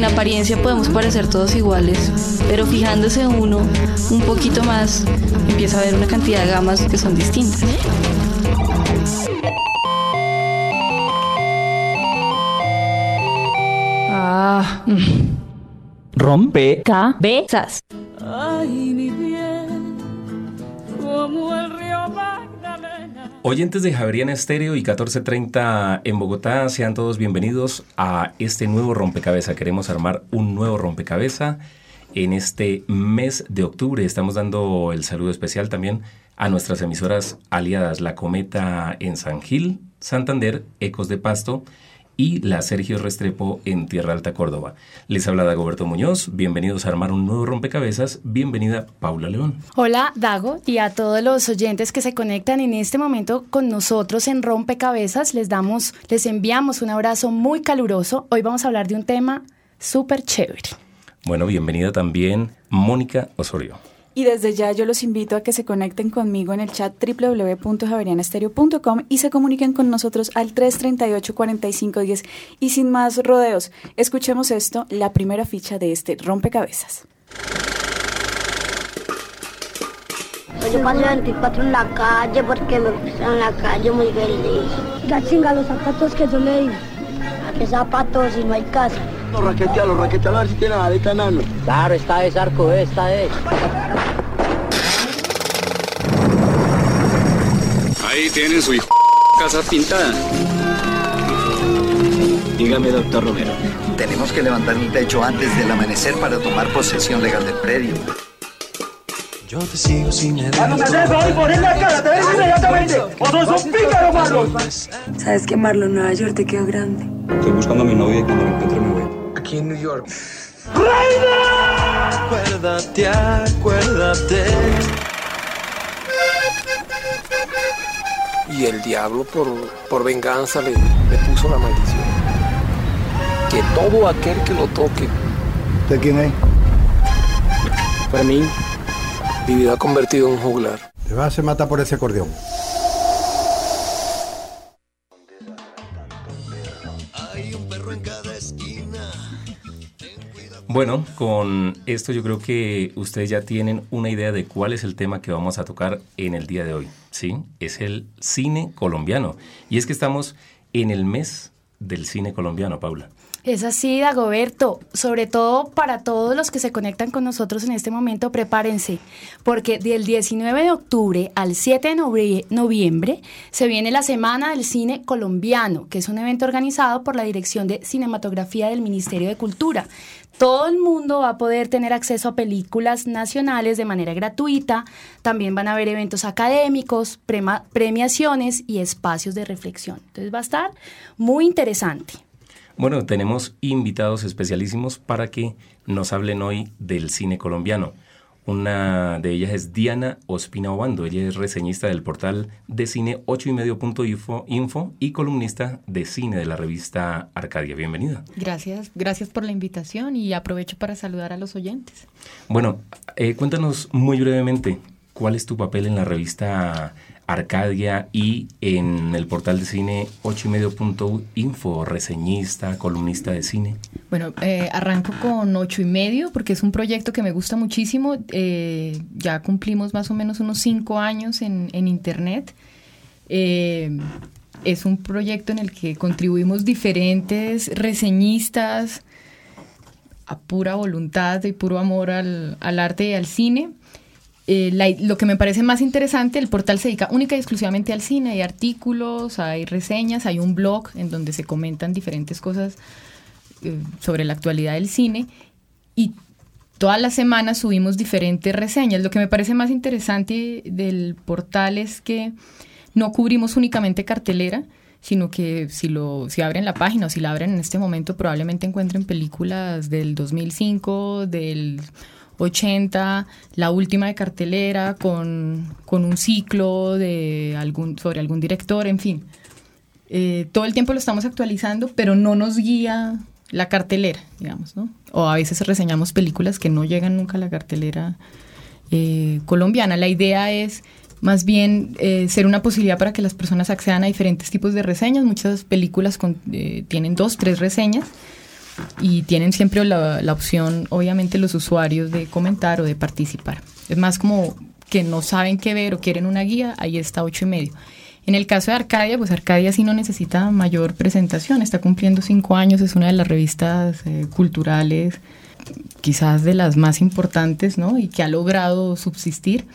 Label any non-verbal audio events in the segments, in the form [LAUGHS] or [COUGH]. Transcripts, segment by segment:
En apariencia podemos parecer todos iguales, pero fijándose uno un poquito más, empieza a ver una cantidad de gamas que son distintas. Ah. Rompe. Cabezas. Oyentes de Javeriana Estéreo y 1430 en Bogotá, sean todos bienvenidos a este nuevo rompecabezas. Queremos armar un nuevo rompecabezas en este mes de octubre. Estamos dando el saludo especial también a nuestras emisoras aliadas, La Cometa en San Gil, Santander, Ecos de Pasto y la Sergio Restrepo en Tierra Alta, Córdoba. Les habla Dagoberto Muñoz, bienvenidos a armar un nuevo rompecabezas, bienvenida Paula León. Hola Dago y a todos los oyentes que se conectan en este momento con nosotros en Rompecabezas, les damos, les enviamos un abrazo muy caluroso. Hoy vamos a hablar de un tema súper chévere. Bueno, bienvenida también Mónica Osorio. Y desde ya yo los invito a que se conecten conmigo en el chat www.javerianestereo.com y se comuniquen con nosotros al 338-4510. Y sin más rodeos, escuchemos esto, la primera ficha de este rompecabezas. Yo pasé 24 en la calle porque me puse en la calle muy feliz. Ya chinga los zapatos que yo le di. ¿A qué zapatos si no hay casa? Los raquetealos, los raquetealos a ver si tienen aleta nano. Claro, esta es arco, esta es. Ahí tienen su hijo casa pintada. Dígame, doctor Romero. Tenemos que levantar un techo antes del amanecer para tomar posesión legal del predio. Yo te sigo sin haces hoy, poner la cara, te ves inmediatamente. O todos son pícaros, Marlon. Sabes que Marlon, Nueva York te quedó grande. Estoy buscando a mi novia y cuando la encuentre me voy. Aquí en New York. ¡Reina! Acuérdate, acuérdate. Y el diablo por, por venganza le, le puso la maldición. Que todo aquel que lo toque. ¿De quién es? Para mí, vivirá convertido en un juglar. Te vas a matar por ese acordeón. Bueno, con esto yo creo que ustedes ya tienen una idea de cuál es el tema que vamos a tocar en el día de hoy, ¿sí? Es el cine colombiano. Y es que estamos en el mes del cine colombiano, Paula. Es así, Dagoberto. Sobre todo para todos los que se conectan con nosotros en este momento, prepárense, porque del 19 de octubre al 7 de noviembre se viene la Semana del Cine Colombiano, que es un evento organizado por la Dirección de Cinematografía del Ministerio de Cultura. Todo el mundo va a poder tener acceso a películas nacionales de manera gratuita. También van a haber eventos académicos, premiaciones y espacios de reflexión. Entonces va a estar muy interesante. Bueno, tenemos invitados especialísimos para que nos hablen hoy del cine colombiano. Una de ellas es Diana Ospina Obando. Ella es reseñista del portal de cine 8 y medio.info info y columnista de cine de la revista Arcadia. Bienvenida. Gracias, gracias por la invitación y aprovecho para saludar a los oyentes. Bueno, eh, cuéntanos muy brevemente, ¿cuál es tu papel en la revista Arcadia y en el portal de cine 8 y medio.info, reseñista, columnista de cine? Bueno, eh, arranco con 8 y medio porque es un proyecto que me gusta muchísimo. Eh, ya cumplimos más o menos unos 5 años en, en Internet. Eh, es un proyecto en el que contribuimos diferentes reseñistas a pura voluntad y puro amor al, al arte y al cine. Eh, la, lo que me parece más interesante, el portal se dedica única y exclusivamente al cine. Hay artículos, hay reseñas, hay un blog en donde se comentan diferentes cosas eh, sobre la actualidad del cine. Y todas las semanas subimos diferentes reseñas. Lo que me parece más interesante del portal es que no cubrimos únicamente cartelera, sino que si, lo, si abren la página o si la abren en este momento probablemente encuentren películas del 2005, del 80, la última de cartelera con, con un ciclo de algún, sobre algún director, en fin. Eh, todo el tiempo lo estamos actualizando, pero no nos guía la cartelera, digamos, ¿no? O a veces reseñamos películas que no llegan nunca a la cartelera eh, colombiana. La idea es más bien eh, ser una posibilidad para que las personas accedan a diferentes tipos de reseñas. Muchas películas tienen dos, tres reseñas y tienen siempre la, opción, obviamente, los usuarios de comentar o de participar. Es más como que no saben qué ver o quieren una guía, ahí está ocho y medio. En el caso de Arcadia, pues Arcadia sí no necesita mayor presentación, está cumpliendo cinco años, es una de las revistas eh, culturales quizás de las más importantes, ¿no? Y que ha logrado subsistir.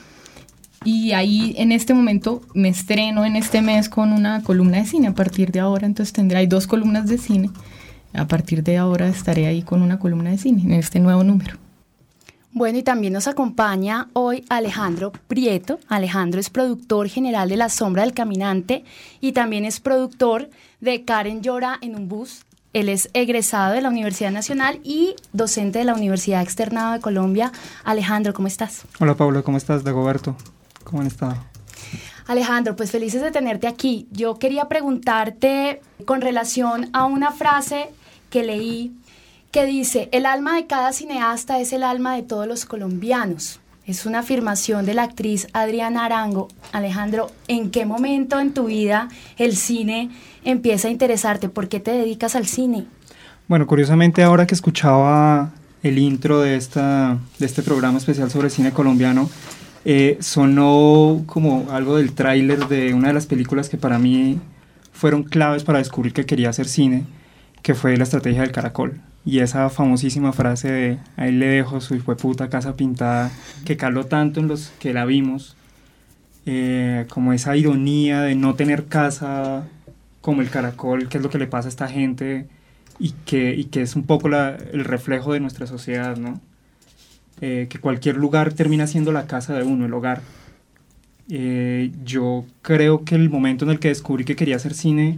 Y ahí en este momento me estreno en este mes con una columna de cine a partir de ahora, entonces tendré ahí dos columnas de cine. A partir de ahora estaré ahí con una columna de cine en este nuevo número. Bueno, y también nos acompaña hoy Alejandro Prieto. Alejandro es productor general de La Sombra del Caminante y también es productor de Karen Llora en un bus. Él es egresado de la Universidad Nacional y docente de la Universidad Externado de Colombia. Alejandro, ¿cómo estás? Hola Pablo, ¿cómo estás? Dagoberto, ¿cómo han estado? Alejandro, pues felices de tenerte aquí. Yo quería preguntarte con relación a una frase que leí que dice, el alma de cada cineasta es el alma de todos los colombianos. Es una afirmación de la actriz Adriana Arango. Alejandro, ¿en qué momento en tu vida el cine empieza a interesarte? ¿Por qué te dedicas al cine? Bueno, curiosamente ahora que escuchaba el intro de, esta, de este programa especial sobre cine colombiano, eh, sonó como algo del tráiler de una de las películas que para mí fueron claves para descubrir que quería hacer cine, que fue La Estrategia del Caracol y esa famosísima frase de ahí le dejo su puta casa pintada, que caló tanto en los que la vimos, eh, como esa ironía de no tener casa como el caracol, que es lo que le pasa a esta gente y que, y que es un poco el reflejo de nuestra sociedad, ¿no? Eh, que cualquier lugar termina siendo la casa de uno, el hogar. Eh, yo creo que el momento en el que descubrí que quería hacer cine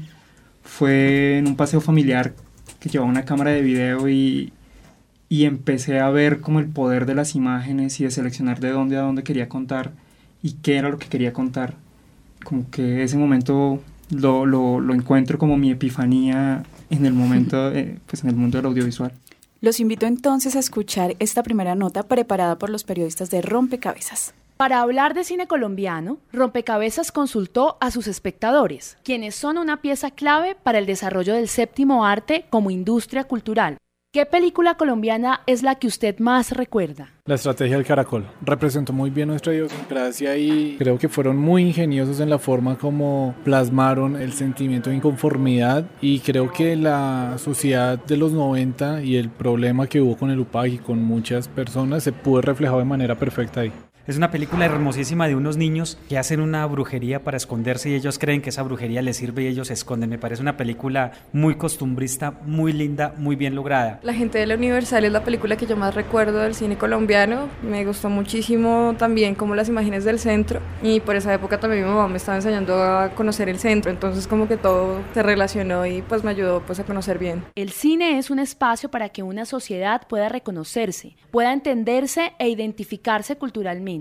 fue en un paseo familiar que llevaba una cámara de video y, y empecé a ver como el poder de las imágenes y de seleccionar de dónde a dónde quería contar y qué era lo que quería contar. Como que ese momento lo, lo, lo encuentro como mi epifanía en el momento, [LAUGHS] eh, pues en el mundo del audiovisual. Los invito entonces a escuchar esta primera nota preparada por los periodistas de Rompecabezas. Para hablar de cine colombiano, Rompecabezas consultó a sus espectadores, quienes son una pieza clave para el desarrollo del séptimo arte como industria cultural. ¿Qué película colombiana es la que usted más recuerda? La estrategia del caracol. Representó muy bien nuestra idiosincrasia y creo que fueron muy ingeniosos en la forma como plasmaron el sentimiento de inconformidad y creo que la sociedad de los 90 y el problema que hubo con el UPAG y con muchas personas se pudo reflejar de manera perfecta ahí. Es una película hermosísima de unos niños que hacen una brujería para esconderse y ellos creen que esa brujería les sirve y ellos se esconden. Me parece una película muy costumbrista, muy linda, muy bien lograda. La gente de la Universal es la película que yo más recuerdo del cine colombiano. Me gustó muchísimo también como las imágenes del centro y por esa época también mi mamá me estaba enseñando a conocer el centro, entonces como que todo se relacionó y pues me ayudó pues a conocer bien. El cine es un espacio para que una sociedad pueda reconocerse, pueda entenderse e identificarse culturalmente.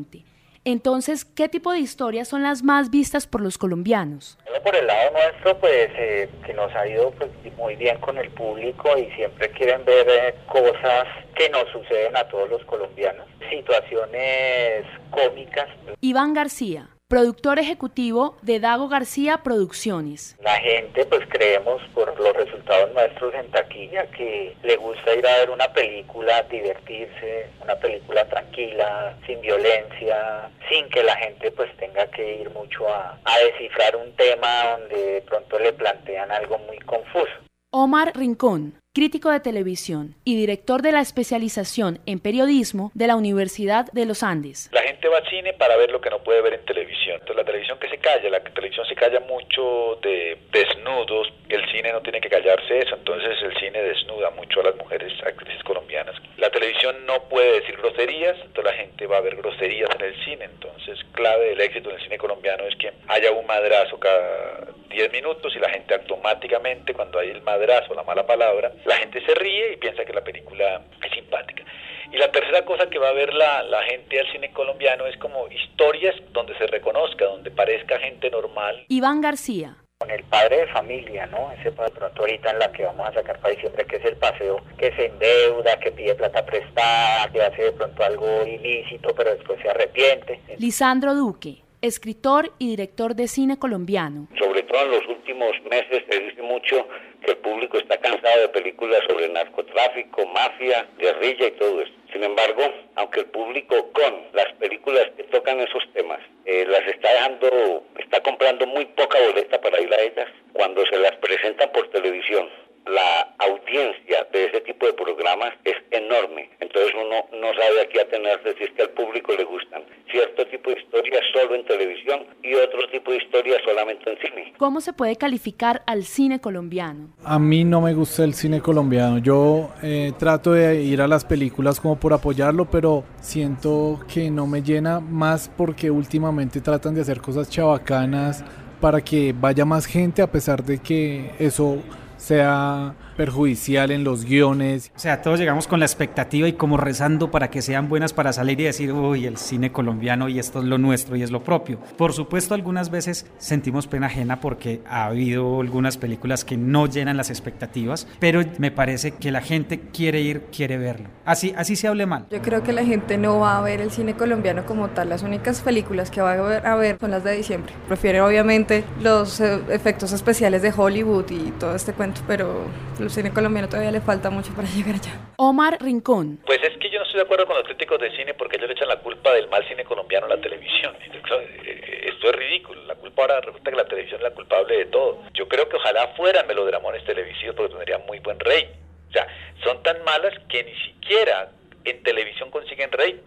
Entonces, ¿qué tipo de historias son las más vistas por los colombianos? Por el lado nuestro, pues eh, que nos ha ido pues, muy bien con el público y siempre quieren ver eh, cosas que nos suceden a todos los colombianos, situaciones cómicas. Iván García, productor ejecutivo de Dago García Producciones. La gente, pues creemos por los resultados nuestros en taquilla que le gusta ir a ver una película, divertirse, una película tranquila, sin violencia, sin que la gente pues tenga que ir mucho a, a descifrar un tema donde de pronto le plantean algo muy confuso. Omar Rincón, crítico de televisión y director de la especialización en periodismo de la Universidad de los Andes. La gente va al cine para ver lo que no puede ver en televisión. Entonces la televisión que se calla, la televisión se calla mucho de desnudos, el cine no tiene que callarse eso, entonces el cine desnuda mucho a las mujeres actrices colombianas. La televisión no puede decir groserías, entonces la gente va a ver groserías en el cine, entonces clave del éxito del cine colombiano es que haya un madrazo cada 10 minutos y la gente automáticamente, cuando hay el madrazo, la mala palabra, la gente se ríe y piensa que la película es simpática. Y la tercera cosa que va a ver la, la gente al cine colombiano es como historias donde se reconozca, donde parezca gente normal. Iván García. Con el padre de familia, ¿no? Ese de pronto ahorita en la que vamos a sacar para diciembre, que es el paseo, que se endeuda, que pide plata prestada, que hace de pronto algo ilícito, pero después se arrepiente. Lisandro Duque escritor y director de cine colombiano. Sobre todo en los últimos meses se dice mucho que el público está cansado de películas sobre narcotráfico, mafia, guerrilla y todo eso. Sin embargo, aunque el público con las películas que tocan esos temas eh, las está dejando, está comprando muy poca boleta para ir a ellas, cuando se las presentan por televisión la audiencia de ese tipo de programas es enorme. Entonces uno no sabe a qué atenerse si es que al público le gustan cierto tipo de historias solo en televisión y otro tipo de historias solamente en cine. ¿Cómo se puede calificar al cine colombiano? A mí no me gusta el cine colombiano. Yo eh, trato de ir a las películas como por apoyarlo, pero siento que no me llena más porque últimamente tratan de hacer cosas chabacanas para que vaya más gente a pesar de que eso sea perjudicial en los guiones. O sea, todos llegamos con la expectativa y como rezando para que sean buenas para salir y decir, uy, el cine colombiano y esto es lo nuestro y es lo propio. Por supuesto, algunas veces sentimos pena ajena porque ha habido algunas películas que no llenan las expectativas, pero me parece que la gente quiere ir, quiere verlo. Así, así se hable mal. Yo creo que la gente no va a ver el cine colombiano como tal. Las únicas películas que va a ver, a ver son las de diciembre. Prefieren obviamente los eh, efectos especiales de Hollywood y todo este cuento, pero el cine colombiano todavía le falta mucho para [LAUGHS] llegar allá. Omar Rincón. Pues es que yo no estoy de acuerdo con los críticos de cine porque ellos le echan la culpa del mal cine colombiano a la televisión. [LAUGHS] Eh, esto es ridículo. La culpa ahora resulta que la televisión es la culpable de todo. Yo creo que ojalá fueran melodramones televisivos porque tendrían muy buen rey. O sea, son tan malas que ni siquiera en televisión consiguen rey.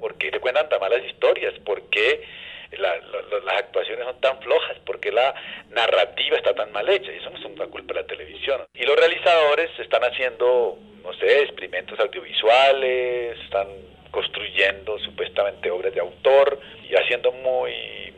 Porque le cuentan tan malas historias, porque la, las actuaciones son tan flojas, porque la narrativa está tan mal hecha, y eso no es una culpa de la televisión. Y los realizadores están haciendo, no sé, experimentos audiovisuales, están construyendo supuestamente obras de autor y haciendo muy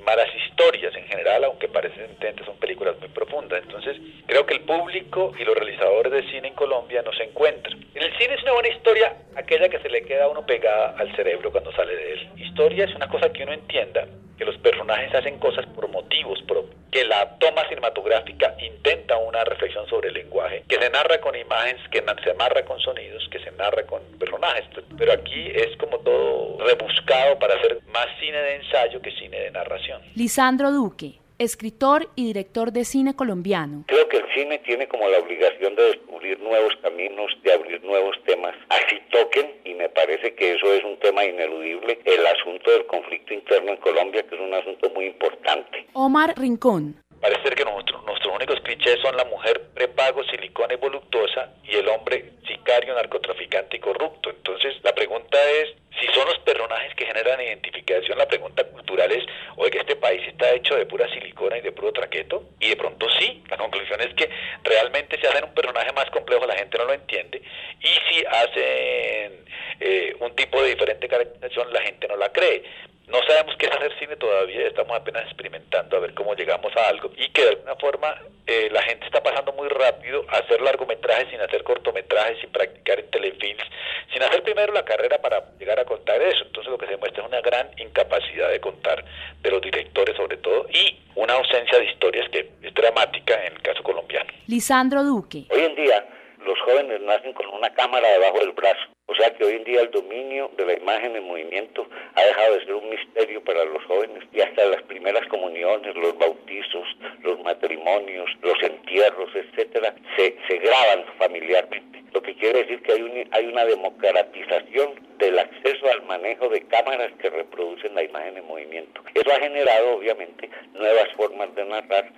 malas historias en general, aunque parecen son películas muy profundas. Entonces, creo que el público y los realizadores de cine en Colombia no se encuentran. En el cine es una buena historia aquella que se le queda a uno pegada al cerebro cuando sale de él. Historia es una cosa que uno entienda, que los personajes hacen cosas por motivos propios, que la toma cinematográfica intenta una reflexión sobre el lenguaje, que se narra con imágenes, que se amarra con sonidos, que se narra con personajes. Pero aquí es como todo rebuscado para hacer más cine de ensayo que cine de narración. Lisandro Duque escritor y director de cine colombiano. Creo que el cine tiene como la obligación de descubrir nuevos caminos, de abrir nuevos temas, así toquen, y me parece que eso es un tema ineludible, el asunto del conflicto interno en Colombia, que es un asunto muy importante. Omar Rincón. Parece ser que nosotros, nuestros únicos clichés son la mujer prepago, silicona y voluptuosa y el hombre sicario, narcotraficante y corrupto. Entonces, la pregunta es, si son los personajes que generan identificación, la pregunta cultural es, oye, este país está hecho de pura silicona y de puro traqueto, y de pronto sí, la conclusión es que realmente si hacen un personaje más complejo la gente no lo entiende, y si hacen eh, un tipo de diferente caracterización la gente no la cree. No sabemos qué es hacer cine todavía, estamos apenas experimentando a ver cómo llegamos a algo. Y que de alguna forma eh, la gente está pasando muy rápido a hacer largometrajes sin hacer cortometrajes, sin practicar en telefilms, sin hacer primero la carrera para llegar a contar eso. Entonces lo que se muestra es una gran incapacidad de contar de los directores sobre todo y una ausencia de historias que es dramática en el caso colombiano. Lisandro Duque. Hoy en día los jóvenes nacen con una cámara debajo del brazo. O sea que hoy en día el dominio de la imagen en movimiento ha dejado de ser un misterio para los jóvenes y hasta las primeras comuniones, los bautizos, los matrimonios, los entierros, etcétera, se, se graban familiarmente. Lo que quiere decir que hay, un, hay una democratización del acceso al manejo de cámaras que reproducen la imagen en movimiento. Eso ha generado, obviamente, nuevas formas de narrar.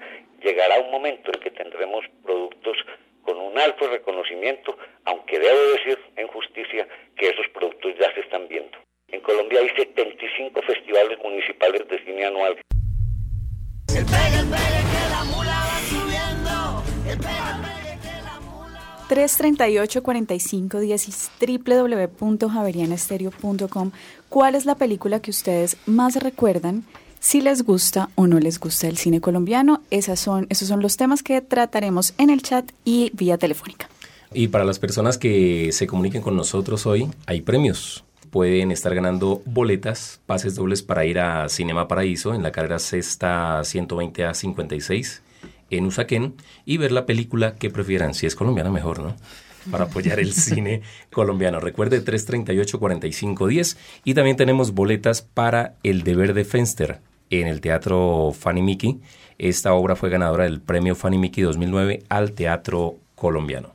Llegará un momento en que tendremos un alto reconocimiento, aunque debo decir en justicia que esos productos ya se están viendo. En Colombia hay 75 festivales municipales de cine anual. 338 45 10 www.javerianestereo.com ¿Cuál es la película que ustedes más recuerdan si les gusta o no les gusta el cine colombiano. Esas son, esos son los temas que trataremos en el chat y vía telefónica. Y para las personas que se comuniquen con nosotros hoy, hay premios. Pueden estar ganando boletas, pases dobles para ir a Cinema Paraíso en la carrera sexta 120 a 56 en Usaquén y ver la película que prefieran. Si es colombiana, mejor, ¿no? Para apoyar el cine colombiano. Recuerde 338-4510 y también tenemos boletas para El Deber de Fenster en el Teatro Fanny Mickey. Esta obra fue ganadora del Premio Fanny Mickey 2009 al Teatro Colombiano.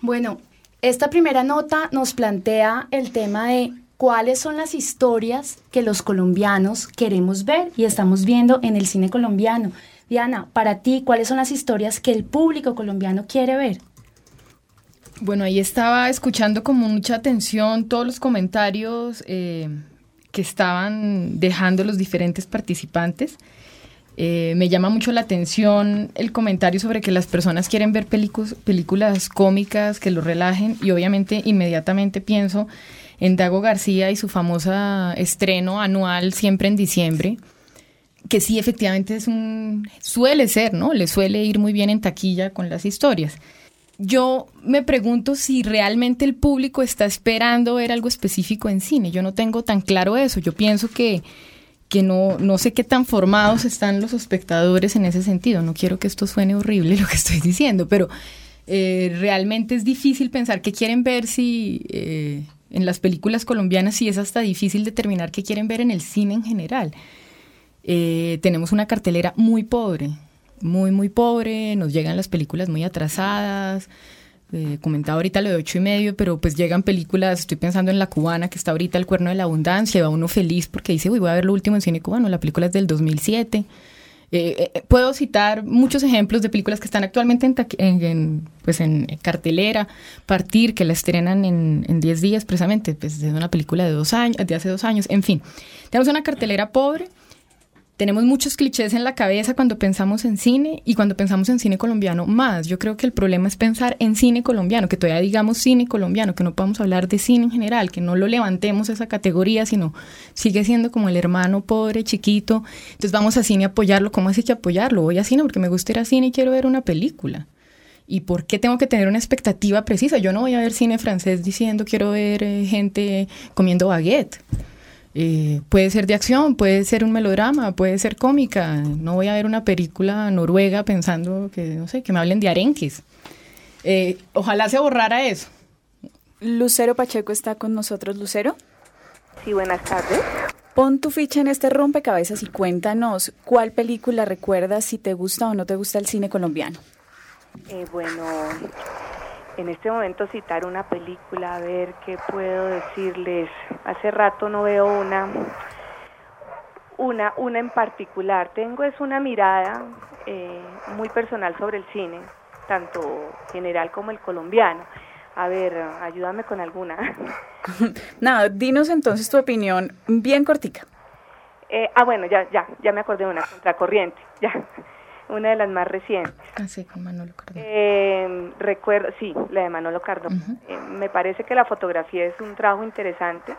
Bueno, esta primera nota nos plantea el tema de cuáles son las historias que los colombianos queremos ver y estamos viendo en el cine colombiano. Diana, para ti, ¿cuáles son las historias que el público colombiano quiere ver? Bueno, ahí estaba escuchando con mucha atención todos los comentarios eh, que estaban dejando los diferentes participantes. Eh, me llama mucho la atención el comentario sobre que las personas quieren ver películas cómicas que lo relajen y obviamente inmediatamente pienso en Dago García y su famosa estreno anual siempre en diciembre, que sí efectivamente es un suele ser, ¿no? Le suele ir muy bien en taquilla con las historias. Yo me pregunto si realmente el público está esperando ver algo específico en cine. Yo no tengo tan claro eso. Yo pienso que, que no, no sé qué tan formados están los espectadores en ese sentido. No quiero que esto suene horrible [LAUGHS] lo que estoy diciendo, pero eh, realmente es difícil pensar qué quieren ver si eh, en las películas colombianas, si es hasta difícil determinar qué quieren ver en el cine en general. Eh, tenemos una cartelera muy pobre muy, muy pobre, nos llegan las películas muy atrasadas. Eh, comentaba ahorita lo de ocho y medio, pero pues llegan películas, estoy pensando en la cubana que está ahorita El Cuerno de la Abundancia, va uno feliz porque dice, uy, voy a ver lo último en cine cubano, la película es del 2007. Eh, eh, puedo citar muchos ejemplos de películas que están actualmente en, pues en cartelera, Partir, que la estrenan en 10 días precisamente, pues es una película de, dos años, de hace dos años, en fin. Tenemos una cartelera pobre, tenemos muchos clichés en la cabeza cuando pensamos en cine y cuando pensamos en cine colombiano más. Yo creo que el problema es pensar en cine colombiano, que todavía digamos cine colombiano, que no podamos hablar de cine en general, que no lo levantemos esa categoría, sino sigue siendo como el hermano pobre, chiquito. Entonces vamos a cine a apoyarlo. ¿Cómo así que apoyarlo? Voy a cine porque me gusta ir a cine y quiero ver una película. ¿Y por qué tengo que tener una expectativa precisa? Yo no voy a ver cine francés diciendo quiero ver eh, gente comiendo baguette. Eh, puede ser de acción, puede ser un melodrama, puede ser cómica. No voy a ver una película noruega pensando que, no sé, que me hablen de arenques. Eh, ojalá se borrara eso. Lucero Pacheco está con nosotros. Lucero. Sí, buenas tardes. Pon tu ficha en este rompecabezas y cuéntanos cuál película recuerdas, si te gusta o no te gusta el cine colombiano. Eh, bueno, en este momento citar una película, a ver qué puedo decirles. Hace rato no veo una, una, una en particular. Tengo es una mirada eh, muy personal sobre el cine, tanto general como el colombiano. A ver, ayúdame con alguna. [LAUGHS] Nada, dinos entonces tu opinión bien cortica. Eh, ah, bueno, ya, ya, ya me acordé de una, Contracorriente, ya una de las más recientes. Ah, sí, con Manolo Cardón. Eh, recuerdo, sí, la de Manolo Cardón. Eh, me parece que la fotografía es un trabajo interesante.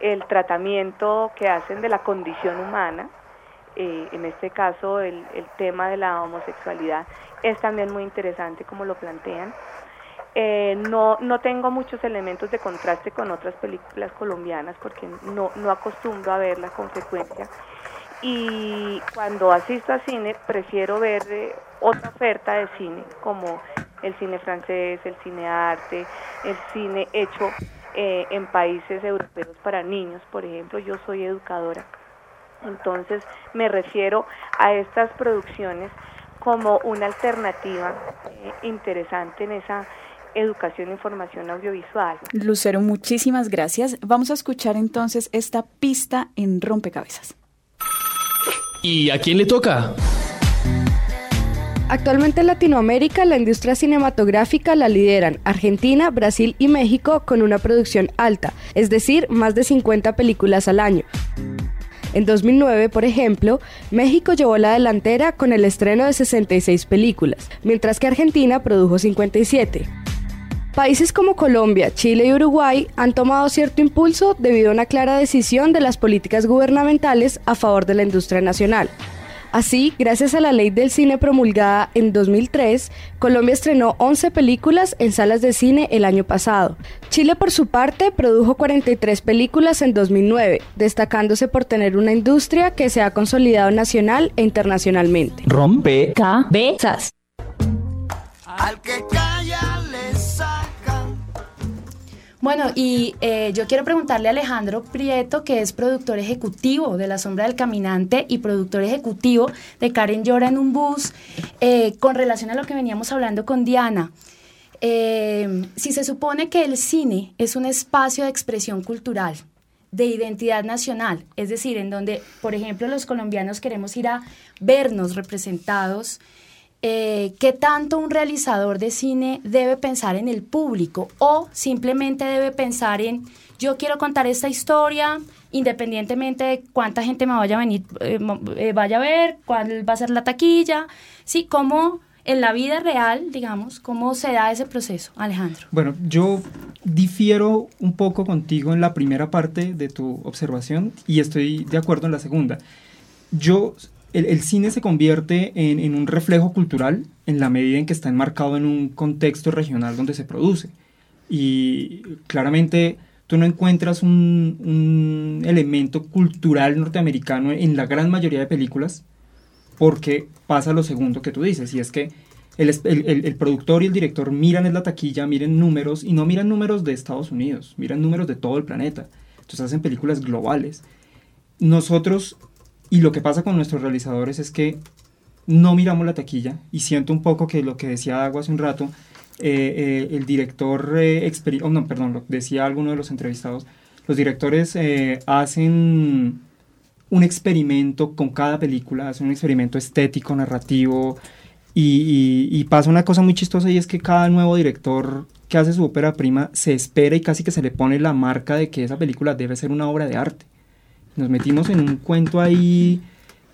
El tratamiento que hacen de la condición humana, eh, en este caso el, el, tema de la homosexualidad, es también muy interesante como lo plantean. no, no tengo muchos elementos de contraste con otras películas colombianas porque no, no acostumbro a verlas con frecuencia y cuando asisto a cine prefiero ver eh, otra oferta de cine como el cine francés, el cine arte, el cine hecho eh, en países europeos para niños, por ejemplo, yo soy educadora. Entonces me refiero a estas producciones como una alternativa eh, interesante en esa educación e información audiovisual. Lucero, muchísimas gracias. Vamos a escuchar entonces esta pista en rompecabezas. ¿Y a quién le toca? Actualmente en Latinoamérica la industria cinematográfica la lideran Argentina, Brasil y México con una producción alta, es decir, más de 50 películas al año. En 2009, por ejemplo, México llevó la delantera con el estreno de 66 películas, mientras que Argentina produjo 57. Países como Colombia, Chile y Uruguay han tomado cierto impulso debido a una clara decisión de las políticas gubernamentales a favor de la industria nacional. Así, gracias a la ley del cine promulgada en 2003, Colombia estrenó 11 películas en salas de cine el año pasado. Chile, por su parte, produjo 43 películas en 2009, destacándose por tener una industria que se ha consolidado nacional e internacionalmente. Rompe cabezas. Al que Bueno, y eh, yo quiero preguntarle a Alejandro Prieto, que es productor ejecutivo de La Sombra del Caminante y productor ejecutivo de Karen Llora en un bus, eh, con relación a lo que veníamos hablando con Diana. Eh, si se supone que el cine es un espacio de expresión cultural, de identidad nacional, es decir, en donde, por ejemplo, los colombianos queremos ir a vernos representados, eh, ¿qué tanto un realizador de cine debe pensar en el público o simplemente debe pensar en yo quiero contar esta historia independientemente de cuánta gente me vaya a venir, eh, eh, vaya a ver, cuál va a ser la taquilla, sí, cómo en la vida real, digamos, cómo se da ese proceso, Alejandro. Bueno, yo difiero un poco contigo en la primera parte de tu observación y estoy de acuerdo en la segunda. Yo, el, cine se convierte en, un reflejo cultural en la medida en que está enmarcado en un contexto regional donde se produce. Y claramente tú no encuentras un, elemento cultural norteamericano en la gran mayoría de películas porque pasa lo segundo que tú dices, y es que el, productor y el director miran en la taquilla, miran números, y no miran números de Estados Unidos, miran números de todo el planeta. Entonces hacen películas globales. Nosotros, y lo que pasa con nuestros realizadores es que no miramos la taquilla, y siento un poco que lo que decía Agua hace un rato, eh, eh, el director, eh, oh, no, perdón, decía alguno de los entrevistados, los directores eh, hacen un experimento con cada película, hacen un experimento estético, narrativo, y pasa una cosa muy chistosa y es que cada nuevo director que hace su ópera prima se espera y casi que se le pone la marca de que esa película debe ser una obra de arte. Nos metimos en un cuento ahí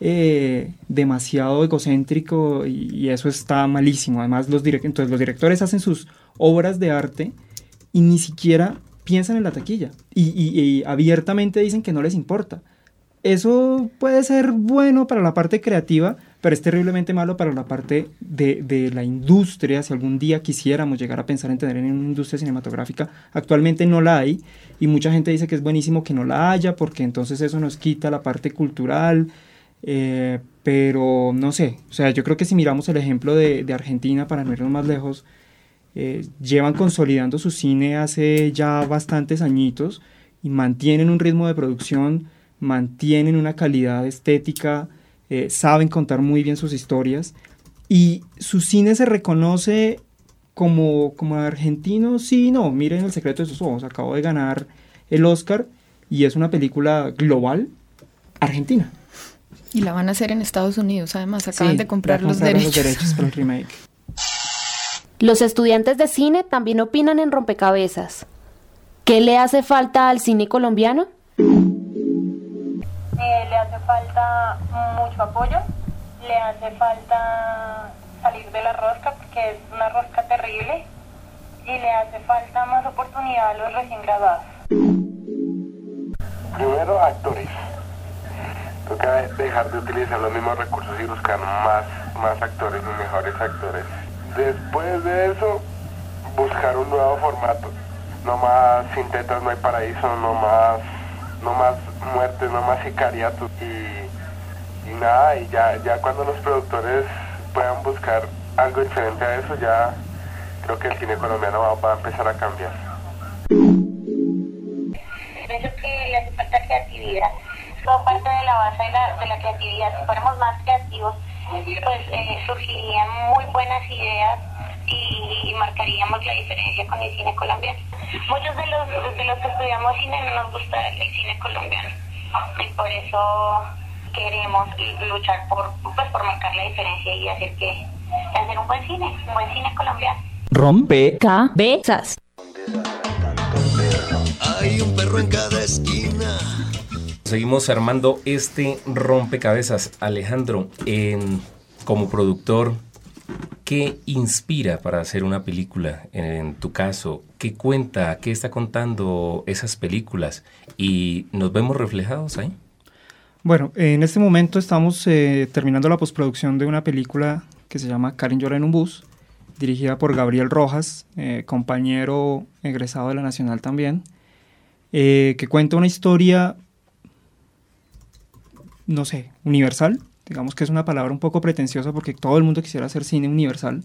eh, demasiado egocéntrico y, eso está malísimo. Además, los, entonces, los directores hacen sus obras de arte y ni siquiera piensan en la taquilla y abiertamente dicen que no les importa. Eso puede ser bueno para la parte creativa, pero es terriblemente malo para la parte de, de la industria. Si algún día quisiéramos llegar a pensar en tener en una industria cinematográfica, actualmente no la hay y mucha gente dice que es buenísimo que no la haya porque entonces eso nos quita la parte cultural. eh, pero no sé, o sea, yo creo que si miramos el ejemplo de, de Argentina, para no irnos más lejos, eh, llevan consolidando su cine hace ya bastantes añitos y mantienen un ritmo de producción, mantienen una calidad estética, eh, saben contar muy bien sus historias y su cine se reconoce como, como argentino, sí, no, miren El secreto de sus ojos, acabo de ganar el Oscar y es una película global argentina. Y la van a hacer en Estados Unidos, además, acaban Sí, de comprar los derechos. los derechos para el remake. Los estudiantes de cine también opinan en rompecabezas. ¿Qué le hace falta al cine colombiano? Apoyo, le hace falta salir de la rosca porque es una rosca terrible y le hace falta más oportunidad a los recién graduados. Primero, actores. Toca dejar de utilizar los mismos recursos y buscar más, más actores y mejores actores. Después de eso, buscar un nuevo formato. No más sin tetas no hay paraíso, no más, no más muertes, no más sicariatos. Y, nada, y ya, ya cuando los productores puedan buscar algo diferente a eso, ya creo que el cine colombiano va, a empezar a cambiar. Pienso que le hace falta creatividad. Todo parte de la base de la, de la creatividad. Si fuéramos más creativos, pues eh, surgirían muy buenas ideas y, y marcaríamos la diferencia con el cine colombiano. Muchos de los, de los que estudiamos cine no nos gusta el cine colombiano y por eso queremos luchar por, pues, por marcar la diferencia y hacer que hacer un buen cine, un buen cine colombiano. Rompe cabezas. Hay un perro en cada esquina. Seguimos armando este rompecabezas. Alejandro, en- como productor, ¿Qué inspira para hacer una película? En tu caso, ¿qué cuenta? ¿Qué está contando esas películas? ¿Y nos vemos reflejados ahí? Bueno, en este momento estamos eh, terminando la postproducción de una película que se llama Karen llora en un bus, dirigida por Gabriel Rojas, eh, compañero egresado de la Nacional también, eh, que cuenta una historia, no sé, universal, digamos que es una palabra un poco pretenciosa porque todo el mundo quisiera hacer cine universal.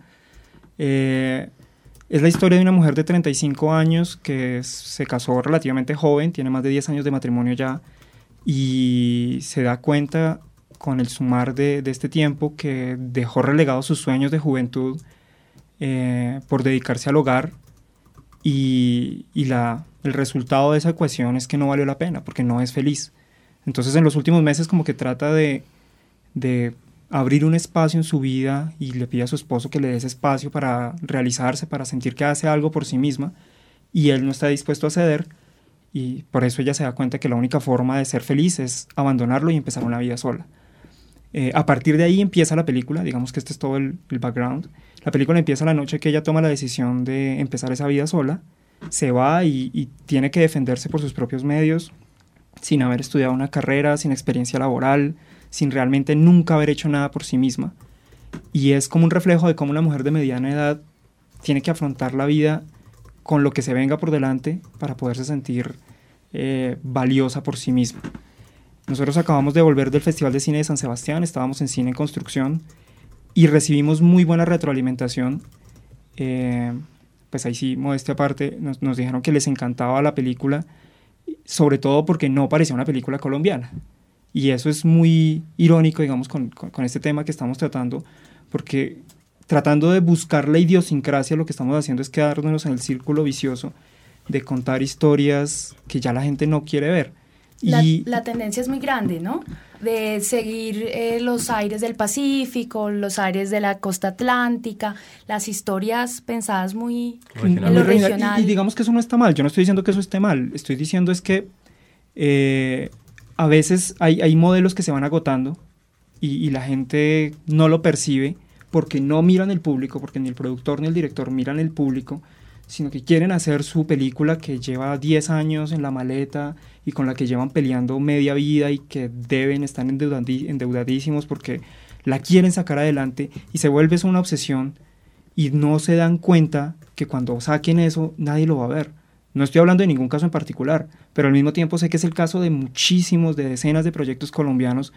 Eh, es la historia de una mujer de 35 años que se casó relativamente joven, tiene más de 10 años de matrimonio ya, y se da cuenta con el sumar de, este tiempo que dejó relegados sus sueños de juventud eh, por dedicarse al hogar y, y la, el resultado de esa ecuación es que no valió la pena porque no es feliz. Entonces en los últimos meses como que trata de, de abrir un espacio en su vida y le pide a su esposo que le dé ese espacio para realizarse, para sentir que hace algo por sí misma y él no está dispuesto a ceder y por eso ella se da cuenta que la única forma de ser feliz es abandonarlo y empezar una vida sola. Eh, a partir de ahí empieza la película, digamos que este es todo el, background. La película empieza la noche que ella toma la decisión de empezar esa vida sola, se va y tiene que defenderse por sus propios medios, sin haber estudiado una carrera, sin experiencia laboral, sin realmente nunca haber hecho nada por sí misma. Y es como un reflejo de cómo una mujer de mediana edad tiene que afrontar la vida con lo que se venga por delante para poderse sentir eh, valiosa por sí misma. Nosotros acabamos de volver del Festival de Cine de San Sebastián, estábamos en Cine en Construcción y recibimos muy buena retroalimentación. Eh, pues ahí sí, modestia aparte, nos, nos dijeron que les encantaba la película, sobre todo porque no parecía una película colombiana. Y eso es muy irónico, digamos, con, con, con, este tema que estamos tratando, porque tratando de buscar la idiosincrasia, lo que estamos haciendo es quedarnos en el círculo vicioso de contar historias que ya la gente no quiere ver. La, y, la tendencia es muy grande, ¿no? De seguir eh, los aires del Pacífico, los aires de la costa atlántica, las historias pensadas muy regional. en lo regional. Y, y, digamos que eso no está mal, yo no estoy diciendo que eso esté mal, estoy diciendo es que eh, a veces hay, hay, modelos que se van agotando y, y, la gente no lo percibe porque no miran el público, porque ni el productor ni el director miran el público, sino que quieren hacer su película que lleva 10 años en la maleta y con la que llevan peleando media vida y que deben estar endeudadísimos porque la quieren sacar adelante y se vuelve eso una obsesión y no se dan cuenta que cuando saquen eso nadie lo va a ver. No estoy hablando de ningún caso en particular, pero al mismo tiempo sé que es el caso de muchísimos, de decenas de proyectos colombianos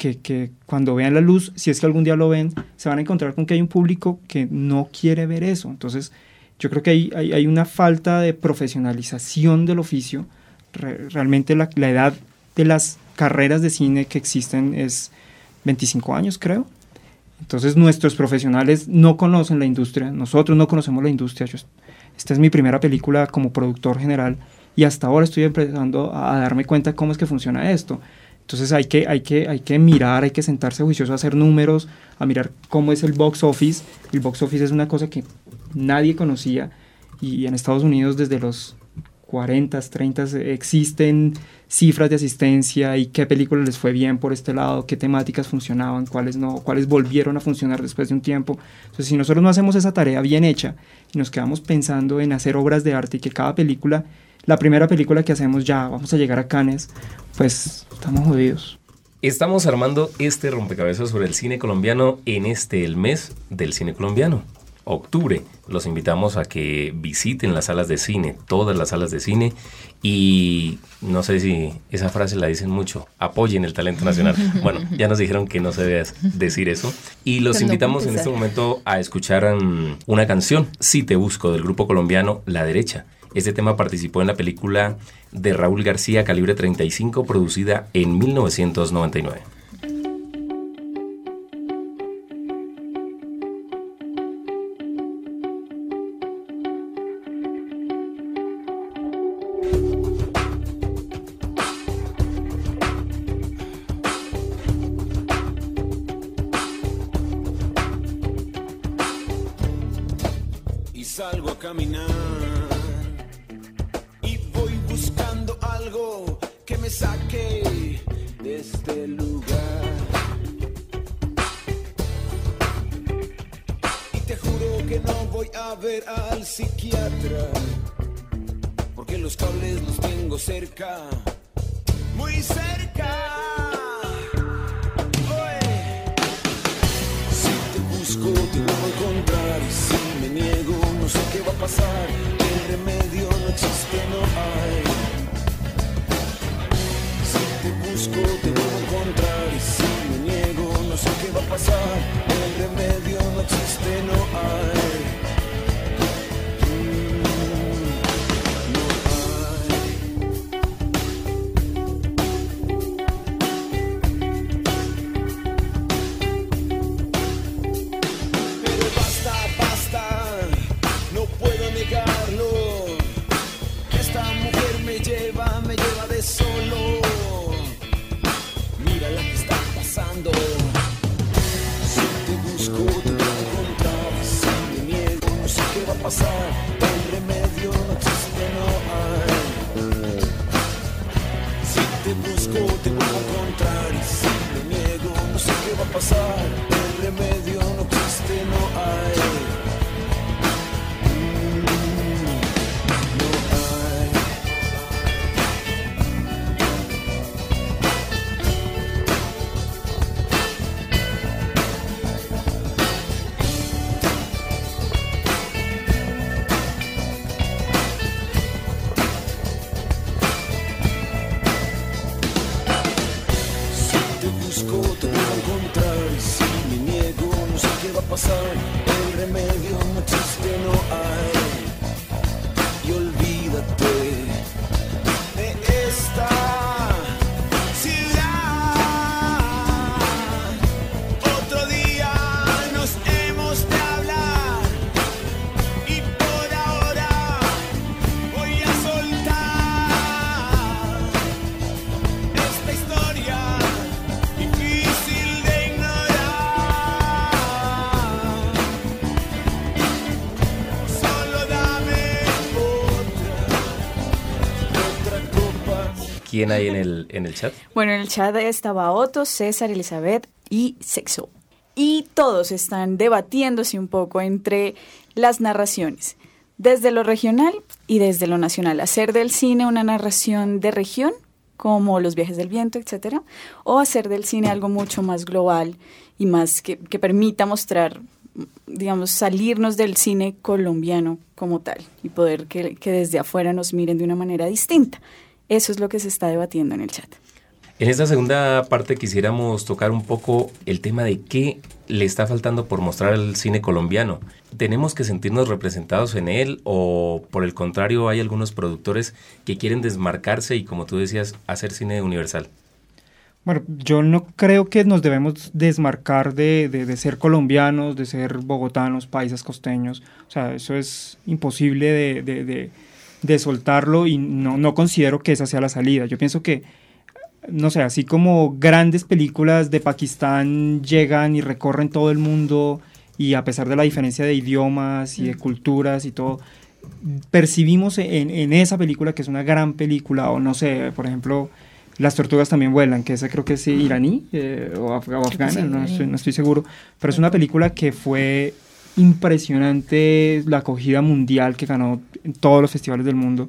que, que, cuando vean la luz, si es que algún día lo ven, se van a encontrar con que hay un público que no quiere ver eso. Entonces, yo creo que hay, hay, hay una falta de profesionalización del oficio. Re, realmente la, la, edad de las carreras de cine que existen es 25 años, creo. Entonces nuestros profesionales no conocen la industria, nosotros no conocemos la industria. Yo, esta es mi primera película como productor general y hasta ahora estoy empezando a, a darme cuenta cómo es que funciona esto. Entonces hay que, hay, que, hay que mirar, hay que sentarse juicioso a hacer números, a mirar cómo es el box office. El box office es una cosa que nadie conocía y en Estados Unidos desde los 40, 30 existen cifras de asistencia y qué películas les fue bien por este lado, qué temáticas funcionaban, cuáles no, cuáles volvieron a funcionar después de un tiempo. Entonces, si nosotros no hacemos esa tarea bien hecha y nos quedamos pensando en hacer obras de arte y que cada película, la primera película que hacemos ya vamos a llegar a Cannes, pues estamos jodidos. Estamos armando este rompecabezas sobre el cine colombiano en este el mes del cine colombiano octubre. Los invitamos a que visiten las salas de cine, todas las salas de cine, y no sé si esa frase la dicen mucho, apoyen el talento nacional. [LAUGHS] Bueno, ya nos dijeron que no se debe decir eso. Y los invitamos en este momento a escuchar um, una canción, Si te busco, del grupo colombiano La Derecha. Este tema participó en la película de Raúl García Calibre 35, producida en 1999. Busco, te voy a encontrar. Si me niego, no sé qué va a pasar. El remedio no existe, no hay. Si te busco, te voy a encontrar. Y si me no sé qué va a pasar. ¿Quién en el, en el chat? [LAUGHS] Bueno, en el chat estaba Otto, César, Elizabeth y Sexo. Y todos están debatiéndose un poco entre las narraciones, desde lo regional y desde lo nacional. Hacer del cine una narración de región, como Los viajes del viento, etcétera, o hacer del cine algo mucho más global y más que, permita mostrar, digamos, salirnos del cine colombiano como tal y poder que desde afuera nos miren de una manera distinta. Eso es lo que se está debatiendo en el chat. En esta segunda parte quisiéramos tocar un poco el tema de qué le está faltando por mostrar al cine colombiano. ¿Tenemos que sentirnos representados en él o por el contrario hay algunos productores que quieren desmarcarse y como tú decías, hacer cine universal? Bueno, yo no creo que nos debemos desmarcar de, de- de ser colombianos, de ser bogotanos, paisas costeños. O sea, eso es imposible de, de- de- soltarlo y no, no considero que esa sea la salida. Yo pienso que, no sé, así como grandes películas de Pakistán llegan y recorren todo el mundo y a pesar de la diferencia de idiomas y de culturas y todo, percibimos en, en esa película que es una gran película, o no sé, por ejemplo, Las tortugas también vuelan, que esa creo que es iraní eh, o, af- o afgana, no, estoy, no estoy seguro, pero es una película que fue impresionante la acogida mundial que ganó en todos los festivales del mundo.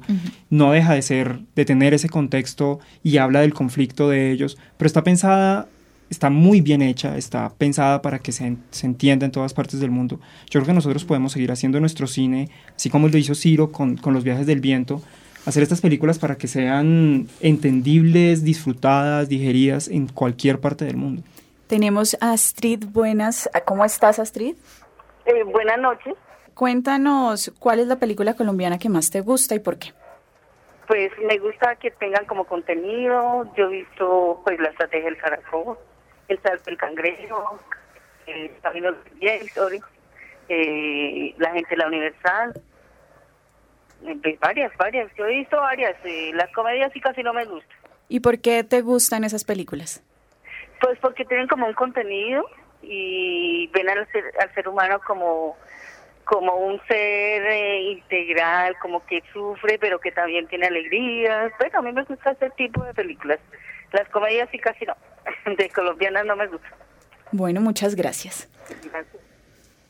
No deja de ser, de tener ese contexto y habla del conflicto de ellos, pero está pensada, está muy bien hecha, está pensada para que se, se entienda en todas partes del mundo. Yo creo que nosotros podemos seguir haciendo nuestro cine, así como lo hizo Ciro con, con Los viajes del viento, hacer estas películas para que sean entendibles, disfrutadas, digeridas en cualquier parte del mundo. Tenemos a Astrid, buenas. ¿Cómo estás, Astrid? Eh, buenas noches. Cuéntanos, ¿cuál es la película colombiana que más te gusta y por qué? Pues me gusta que tengan como contenido. Yo he visto pues la estrategia del caracol, el salto del cangrejo, el camino del eh, la gente de la universal. Eh, pues, varias, varias. Yo he visto varias. eh, las comedias sí casi no me gustan. ¿Y por qué te gustan esas películas? Pues porque tienen como un contenido y ven al ser, al ser humano como como un ser eh, integral, como que sufre, pero que también tiene alegrías. Bueno, a mí me gusta ese tipo de películas. Las comedias sí casi no. [LAUGHS] De colombianas no me gustan. Bueno, muchas gracias. Gracias.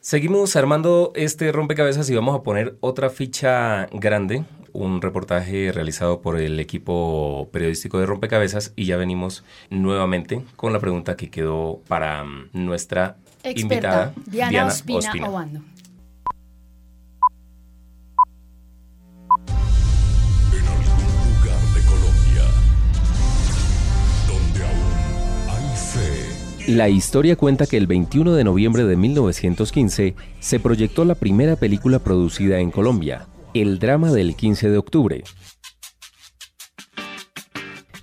Seguimos armando este rompecabezas y vamos a poner otra ficha grande, un reportaje realizado por el equipo periodístico de rompecabezas y ya venimos nuevamente con la pregunta que quedó para mm, nuestra invitada Diana, Ospina, Obando. La historia cuenta que el 21 de noviembre de 1915 se proyectó la primera película producida en Colombia, El drama del 15 de octubre.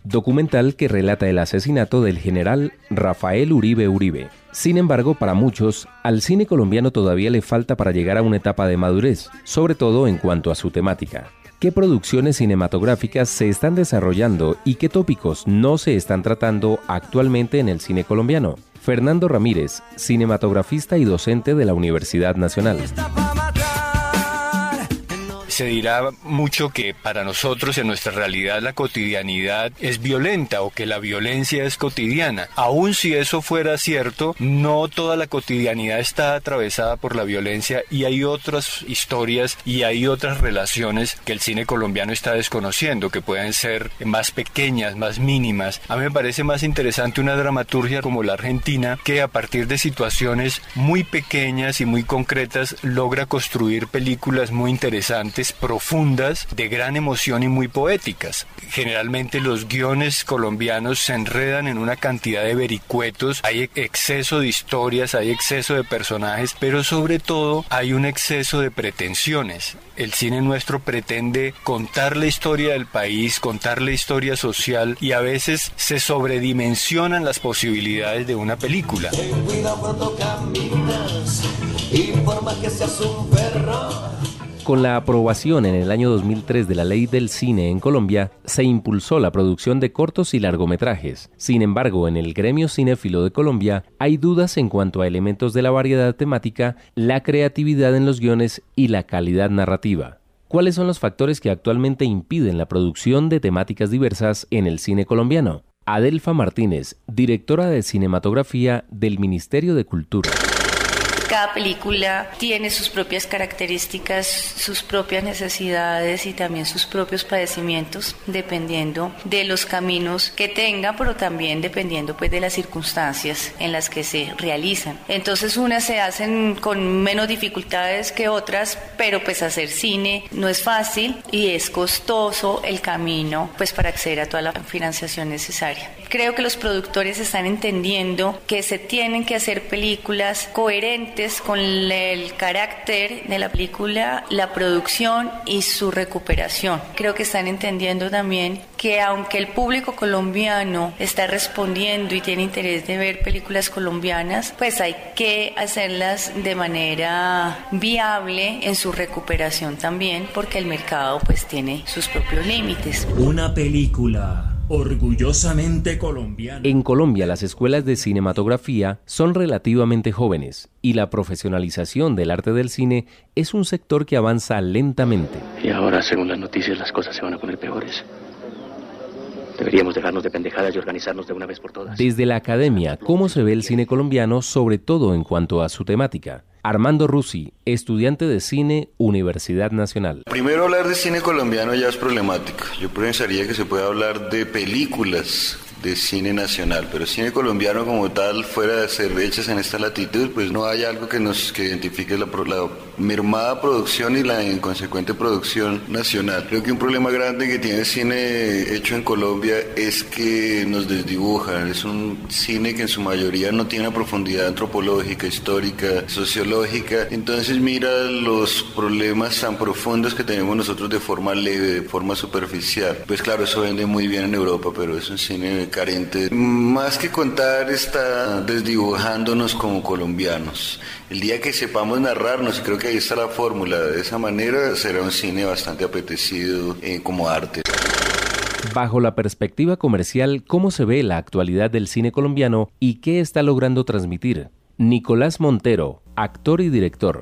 Documental que relata el asesinato del general Rafael Uribe Uribe. Sin embargo, para muchos, al cine colombiano todavía le falta para llegar a una etapa de madurez, sobre todo en cuanto a su temática qué producciones cinematográficas se están desarrollando y qué tópicos no se están tratando actualmente en el cine colombiano. Fernando Ramírez, cinematografista y docente de la Universidad Nacional se dirá mucho que para nosotros en nuestra realidad la cotidianidad es violenta o que la violencia es cotidiana. Aun si eso fuera cierto, no toda la cotidianidad está atravesada por la violencia y hay otras historias y hay otras relaciones que el cine colombiano está desconociendo, que pueden ser más pequeñas, más mínimas. A mí me parece más interesante una dramaturgia como la argentina que a partir de situaciones muy pequeñas y muy concretas logra construir películas muy interesantes profundas, de gran emoción y muy poéticas. Generalmente los guiones colombianos se enredan en una cantidad de vericuetos, hay exceso de historias, hay exceso de personajes, pero sobre todo hay un exceso de pretensiones. El cine nuestro pretende contar la historia del país, contar la historia social y a veces se sobredimensionan las posibilidades de una película. que seas un perro. Con la aprobación en el año 2003 de la ley del cine en Colombia, se impulsó la producción de cortos y largometrajes. Sin embargo, en el gremio cinéfilo de Colombia hay dudas en cuanto a elementos de la variedad temática, la creatividad en los guiones y la calidad narrativa. ¿Cuáles son los factores que actualmente impiden la producción de temáticas diversas en el cine colombiano? Adelfa Martínez, directora de cinematografía del Ministerio de Cultura. Cada película tiene sus propias características, sus propias necesidades y también sus propios padecimientos, dependiendo de los caminos que tenga, pero también dependiendo pues de las circunstancias en las que se realizan. Entonces unas se hacen con menos dificultades que otras, pero pues hacer cine no es fácil y es costoso el camino pues para acceder a toda la financiación necesaria. Creo que los productores están entendiendo que se tienen que hacer películas coherentes con el carácter de la película, la producción y su recuperación. Creo que están entendiendo también que aunque el público colombiano está respondiendo y tiene interés de ver películas colombianas, pues hay que hacerlas de manera viable en su recuperación también, porque el mercado pues tiene sus propios límites. Una película Orgullosamente colombiana. En Colombia las escuelas de cinematografía son relativamente jóvenes y la profesionalización del arte del cine es un sector que avanza lentamente. Y ahora, según las noticias, las cosas se van a poner peores. Deberíamos dejarnos de pendejadas y organizarnos de una vez por todas. Desde la academia, ¿cómo se ve el cine colombiano, sobre todo en cuanto a su temática? Armando Rusi, estudiante de cine, Universidad Nacional. Primero hablar de cine colombiano ya es problemático. Yo pensaría que se puede hablar de películas de cine nacional, pero cine colombiano como tal, fuera de ser hechas en esta latitud, pues no hay algo que nos que identifique la, la mermada producción y la inconsecuente producción nacional. Creo que un problema grande que tiene el cine hecho en Colombia es que nos desdibuja, es un cine que en su mayoría no tiene profundidad antropológica, histórica, entonces mira los problemas tan profundos que tenemos nosotros de forma leve, de forma superficial. Pues claro, eso vende muy bien en Europa, pero es un cine carente. Más que contar, está desdibujándonos como colombianos. El día que sepamos narrarnos, creo que ahí está la fórmula, de esa manera será un cine bastante apetecido eh, como arte. Bajo la perspectiva comercial, ¿cómo se ve la actualidad del cine colombiano y qué está logrando transmitir? Nicolás Montero, actor y director.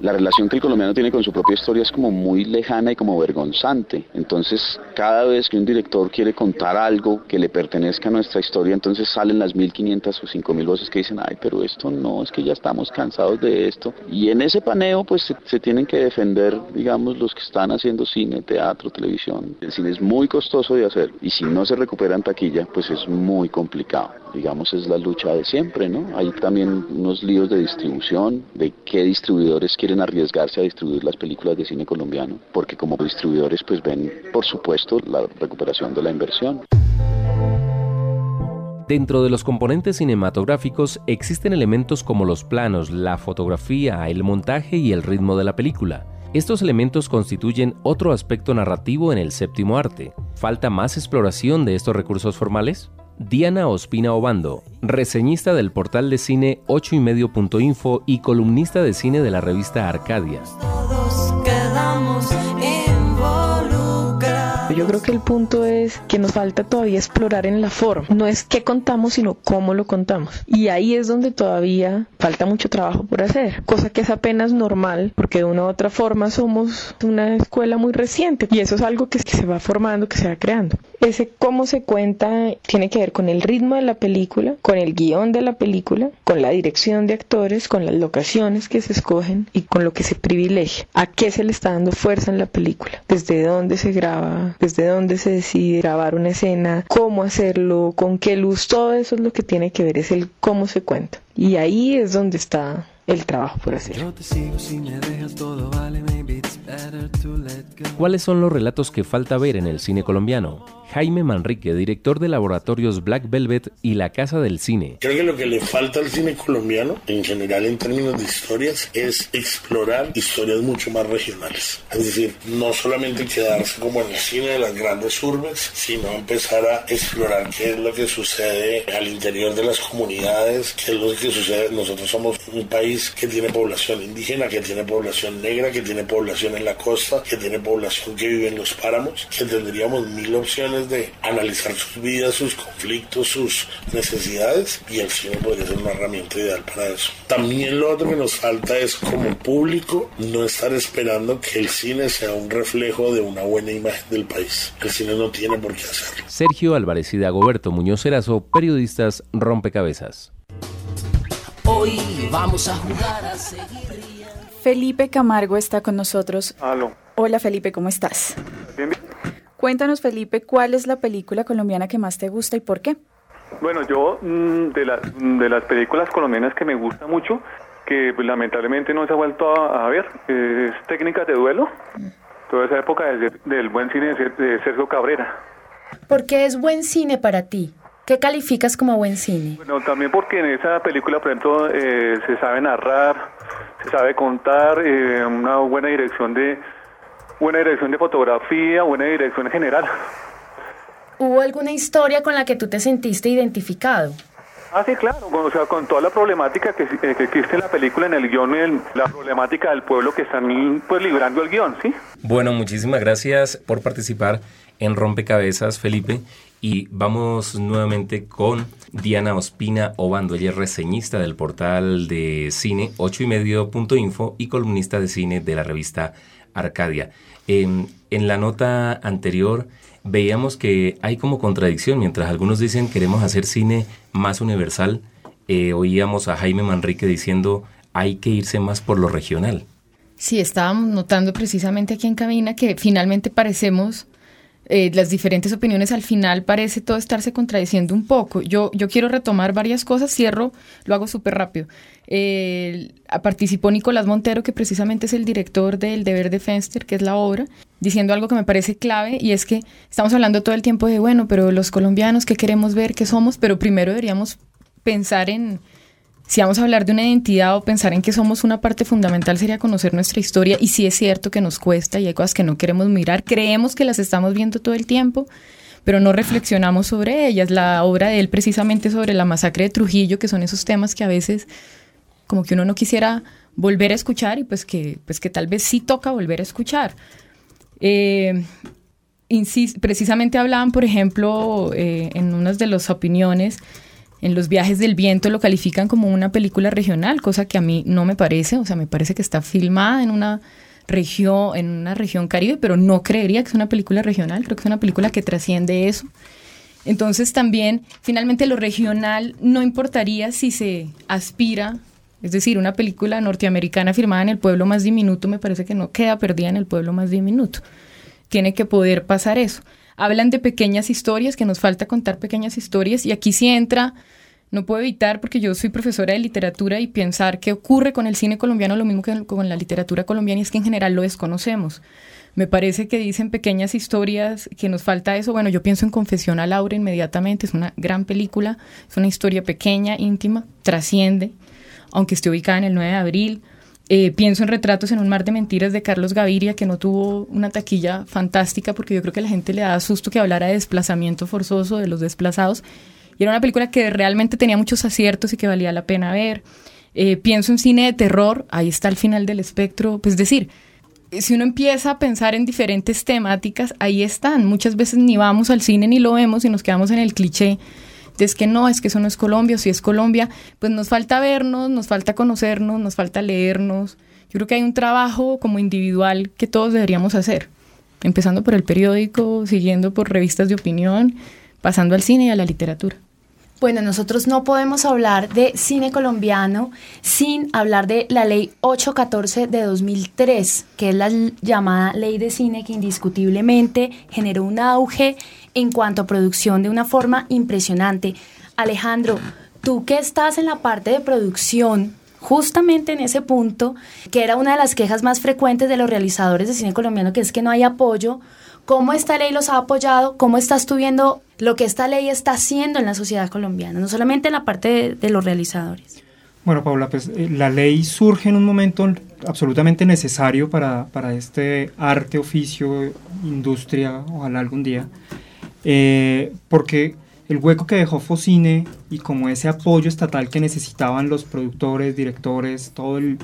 La relación que el colombiano tiene con su propia historia es como muy lejana y como vergonzante. Entonces, cada vez que un director quiere contar algo que le pertenezca a nuestra historia, entonces salen las 1500 o 5000 voces que dicen, ay, pero esto no, es que ya estamos cansados de esto. Y en ese paneo, pues se, tienen que defender, digamos, los que están haciendo cine, teatro, televisión. El cine es muy costoso de hacer y si no se recupera en taquilla, pues es muy complicado. Digamos, es la lucha de siempre, ¿no? Hay también unos líos de distribución, de qué distribuidores quieren arriesgarse a distribuir las películas de cine colombiano, porque como distribuidores pues ven, por supuesto, la recuperación de la inversión. Dentro de los componentes cinematográficos existen elementos como los planos, la fotografía, el montaje y el ritmo de la película. Estos elementos constituyen otro aspecto narrativo en el séptimo arte. ¿Falta más exploración de estos recursos formales? Diana Ospina Obando, reseñista del portal de cine 8ymedio.info y columnista de cine de la revista Arcadia. Yo creo que el punto es que nos falta todavía explorar en la forma. No es qué contamos, sino cómo lo contamos. Y ahí es donde todavía falta mucho trabajo por hacer, cosa que es apenas normal, porque de una u otra forma somos una escuela muy reciente y eso es algo que, se va formando, que se va creando. Ese cómo se cuenta tiene que ver con el ritmo de la película, con el guion de la película, con la dirección de actores, con las locaciones que se escogen y con lo que se privilegia. ¿A qué se le está dando fuerza en la película? ¿Desde dónde se graba? ¿Desde dónde se decide grabar una escena? ¿Cómo hacerlo? ¿Con qué luz? Todo eso es lo que tiene que ver, es el cómo se cuenta. Y ahí es donde está el trabajo por hacer. ¿Cuáles son los relatos que falta ver en el cine colombiano? Jaime Manrique, director de laboratorios Black Velvet y La Casa del Cine. Creo que lo que le falta al cine colombiano, en general en términos de historias, es explorar historias mucho más regionales. Es decir, no solamente quedarse como en el cine de las grandes urbes, sino empezar a explorar qué es lo que sucede al interior de las comunidades, qué es lo que sucede. Nosotros somos un país que tiene población indígena, que tiene población negra, que tiene población en la costa, que tiene población que vive en los páramos, que tendríamos mil opciones de analizar sus vidas, sus conflictos, sus necesidades y el cine podría ser una herramienta ideal para eso. También lo otro que nos falta es como público no estar esperando que el cine sea un reflejo de una buena imagen del país. El cine no tiene por qué hacerlo. Sergio Álvarez y Dagoberto Muñoz Erazo, periodistas rompecabezas. Hoy vamos a jugar a seguir. Felipe Camargo está con nosotros. Aló. Hola Felipe, ¿cómo estás? Bien, bien. Cuéntanos Felipe, ¿cuál es la película colombiana que más te gusta y por qué? Bueno, yo mm, de, la- de las películas colombianas que me gusta mucho, que pues, lamentablemente no se ha vuelto a, a ver, es Técnicas de Duelo, toda esa época de- del buen cine de Sergio Cabrera. ¿Por qué es buen cine para ti? ¿Qué calificas como buen cine? Bueno, también porque en esa película, por ejemplo, eh, se sabe narrar, se sabe contar, eh, una buena dirección de buena dirección de fotografía, buena dirección en general. ¿Hubo alguna historia con la que tú te sentiste identificado? Ah, sí, claro, con- o sea, con toda la problemática que, eh, que existe en la película, en el guion, el- la problemática del pueblo que están pues librando el guion, ¿sí? Bueno, muchísimas gracias por participar en Rompecabezas, Felipe. Y vamos nuevamente con Diana Ospina Obando. Ella es reseñista del portal de cine 8ymedio.info y columnista de cine de la revista Arcadia. Eh, en la nota anterior veíamos que hay como contradicción. Mientras algunos dicen queremos hacer cine más universal, eh, oíamos a Jaime Manrique diciendo hay que irse más por lo regional. Sí, estábamos notando precisamente aquí en cabina que finalmente parecemos, eh, las diferentes opiniones al final parece todo estarse contradiciendo un poco. Yo, yo quiero retomar varias cosas, cierro, lo hago súper rápido. Eh, participó Nicolás Montero, que precisamente es el director del Deber de Fenster, que es la obra, diciendo algo que me parece clave y es que estamos hablando todo el tiempo de, bueno, pero los colombianos, ¿qué queremos ver? ¿Qué somos? Pero primero deberíamos pensar en si vamos a hablar de una identidad o pensar en que somos una parte fundamental sería conocer nuestra historia y sí es cierto que nos cuesta y hay cosas que no queremos mirar, creemos que las estamos viendo todo el tiempo, pero no reflexionamos sobre ellas. La obra de él precisamente sobre la masacre de Trujillo, que son esos temas que a veces como que uno no quisiera volver a escuchar y pues que, pues que tal vez sí toca volver a escuchar. Eh, precisamente hablaban, por ejemplo, eh, en unas de las opiniones, en los viajes del viento lo califican como una película regional, cosa que a mí no me parece, o sea, me parece que está filmada en una región, en una región caribe, pero no creería que es una película regional, creo que es una película que trasciende eso. Entonces también, finalmente lo regional no importaría si se aspira, es decir, una película norteamericana firmada en el pueblo más diminuto, me parece que no queda perdida en el pueblo más diminuto. Tiene que poder pasar eso. Hablan de pequeñas historias, que nos falta contar pequeñas historias, y aquí sí entra, no puedo evitar, porque yo soy profesora de literatura y pensar qué ocurre con el cine colombiano, lo mismo que con la literatura colombiana, y es que en general lo desconocemos. Me parece que dicen pequeñas historias que nos falta eso. Bueno, yo pienso en Confesión a Laura inmediatamente, es una gran película, es una historia pequeña, íntima, trasciende, aunque esté ubicada en el 9 de abril. Eh, pienso en Retratos en un mar de mentiras de Carlos Gaviria, que no tuvo una taquilla fantástica porque yo creo que la gente le da susto que hablara de desplazamiento forzoso de los desplazados. Y era una película que realmente tenía muchos aciertos y que valía la pena ver. Eh, pienso en cine de terror, ahí está el final del espectro. Pues decir, si uno empieza a pensar en diferentes temáticas, ahí están. Muchas veces ni vamos al cine ni lo vemos y nos quedamos en el cliché es que no, es que eso no es Colombia, si es Colombia, pues nos falta vernos, nos falta conocernos, nos falta leernos. Yo creo que hay un trabajo como individual que todos deberíamos hacer, empezando por el periódico, siguiendo por revistas de opinión, pasando al cine y a la literatura. Bueno, nosotros no podemos hablar de cine colombiano sin hablar de la ley 814 de 2003, que es la llamada ley de cine que indiscutiblemente generó un auge en cuanto a producción de una forma impresionante. Alejandro, tú que estás en la parte de producción, justamente en ese punto, que era una de las quejas más frecuentes de los realizadores de cine colombiano, que es que no hay apoyo, ¿cómo esta ley los ha apoyado? ¿Cómo estás tú viendo lo que esta ley está haciendo en la sociedad colombiana, no solamente en la parte de, los realizadores. Bueno, Paula, pues eh, la ley surge en un momento absolutamente necesario para, para este arte, oficio, industria, ojalá algún día, eh, porque el hueco que dejó Focine y como ese apoyo estatal que necesitaban los productores, directores, todo el,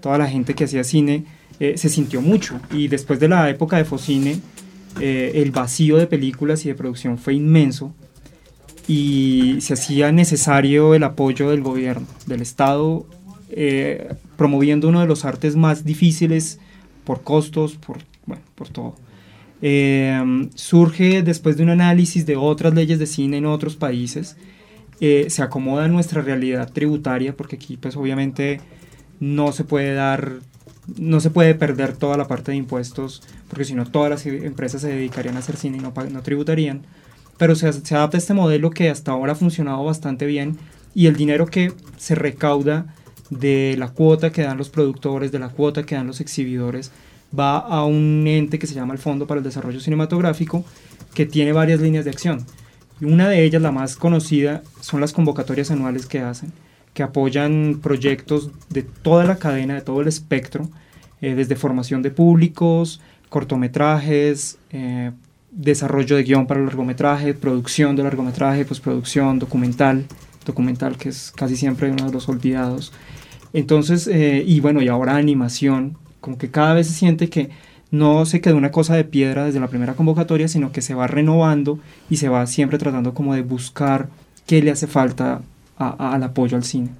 toda la gente que hacía cine, eh, se sintió mucho. Y después de la época de Focine, eh, el vacío de películas y de producción fue inmenso y se hacía necesario el apoyo del gobierno, del Estado, eh, promoviendo uno de los artes más difíciles por costos, por, bueno, por todo. Eh, surge después de un análisis de otras leyes de cine en otros países, se acomoda a nuestra realidad tributaria, porque aquí pues obviamente no se puede dar no se puede perder toda la parte de impuestos, porque si no todas las empresas se dedicarían a hacer cine y no, no tributarían. Pero se, se adapta a este modelo que hasta ahora ha funcionado bastante bien y el dinero que se recauda de la cuota que dan los productores, de la cuota que dan los exhibidores, va a un ente que se llama el Fondo para el Desarrollo Cinematográfico, que tiene varias líneas de acción. Y una de ellas, la más conocida, son las convocatorias anuales que hacen que apoyan proyectos de toda la cadena, de todo el espectro, eh, desde formación de públicos, cortometrajes, eh, desarrollo de guion para largometraje, producción de largometraje, postproducción, documental, documental que es casi siempre uno de los olvidados. Entonces, eh, y bueno, y ahora animación, como que cada vez se siente que no se queda una cosa de piedra desde la primera convocatoria, sino que se va renovando y se va siempre tratando como de buscar qué le hace falta al apoyo al cine.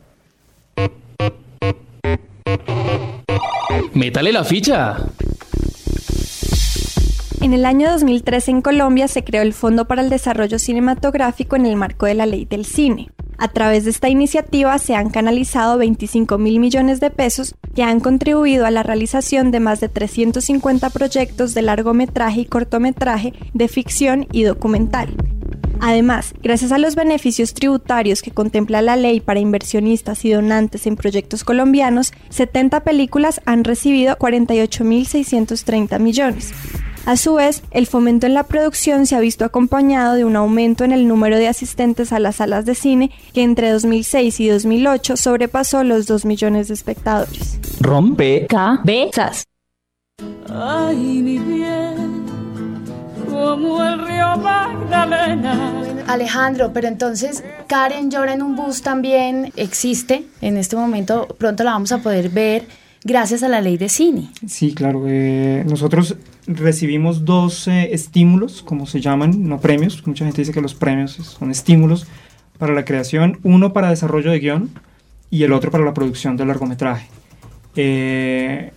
Métale la ficha. En el año 2013 en Colombia se creó el Fondo para el Desarrollo Cinematográfico en el marco de la Ley del Cine. A través de esta iniciativa se han canalizado 25 mil millones de pesos que han contribuido a la realización de más de 350 proyectos de largometraje y cortometraje de ficción y documental. Además, gracias a los beneficios tributarios que contempla la ley para inversionistas y donantes en proyectos colombianos, 70 películas han recibido 48.630 millones. A su vez, el fomento en la producción se ha visto acompañado de un aumento en el número de asistentes a las salas de cine que entre 2006 y 2008 sobrepasó los 2 millones de espectadores. Rompe cabezas. Ay, mi bien como el río Magdalena. Alejandro, pero entonces Karen llora en un bus también existe en este momento, pronto la vamos a poder ver gracias a la ley de cine. Sí, claro. Eh, nosotros recibimos dos eh, estímulos, como se llaman, no premios. Mucha gente dice que los premios son estímulos para la creación, uno para desarrollo de guion y el otro para la producción del largometraje. Eh,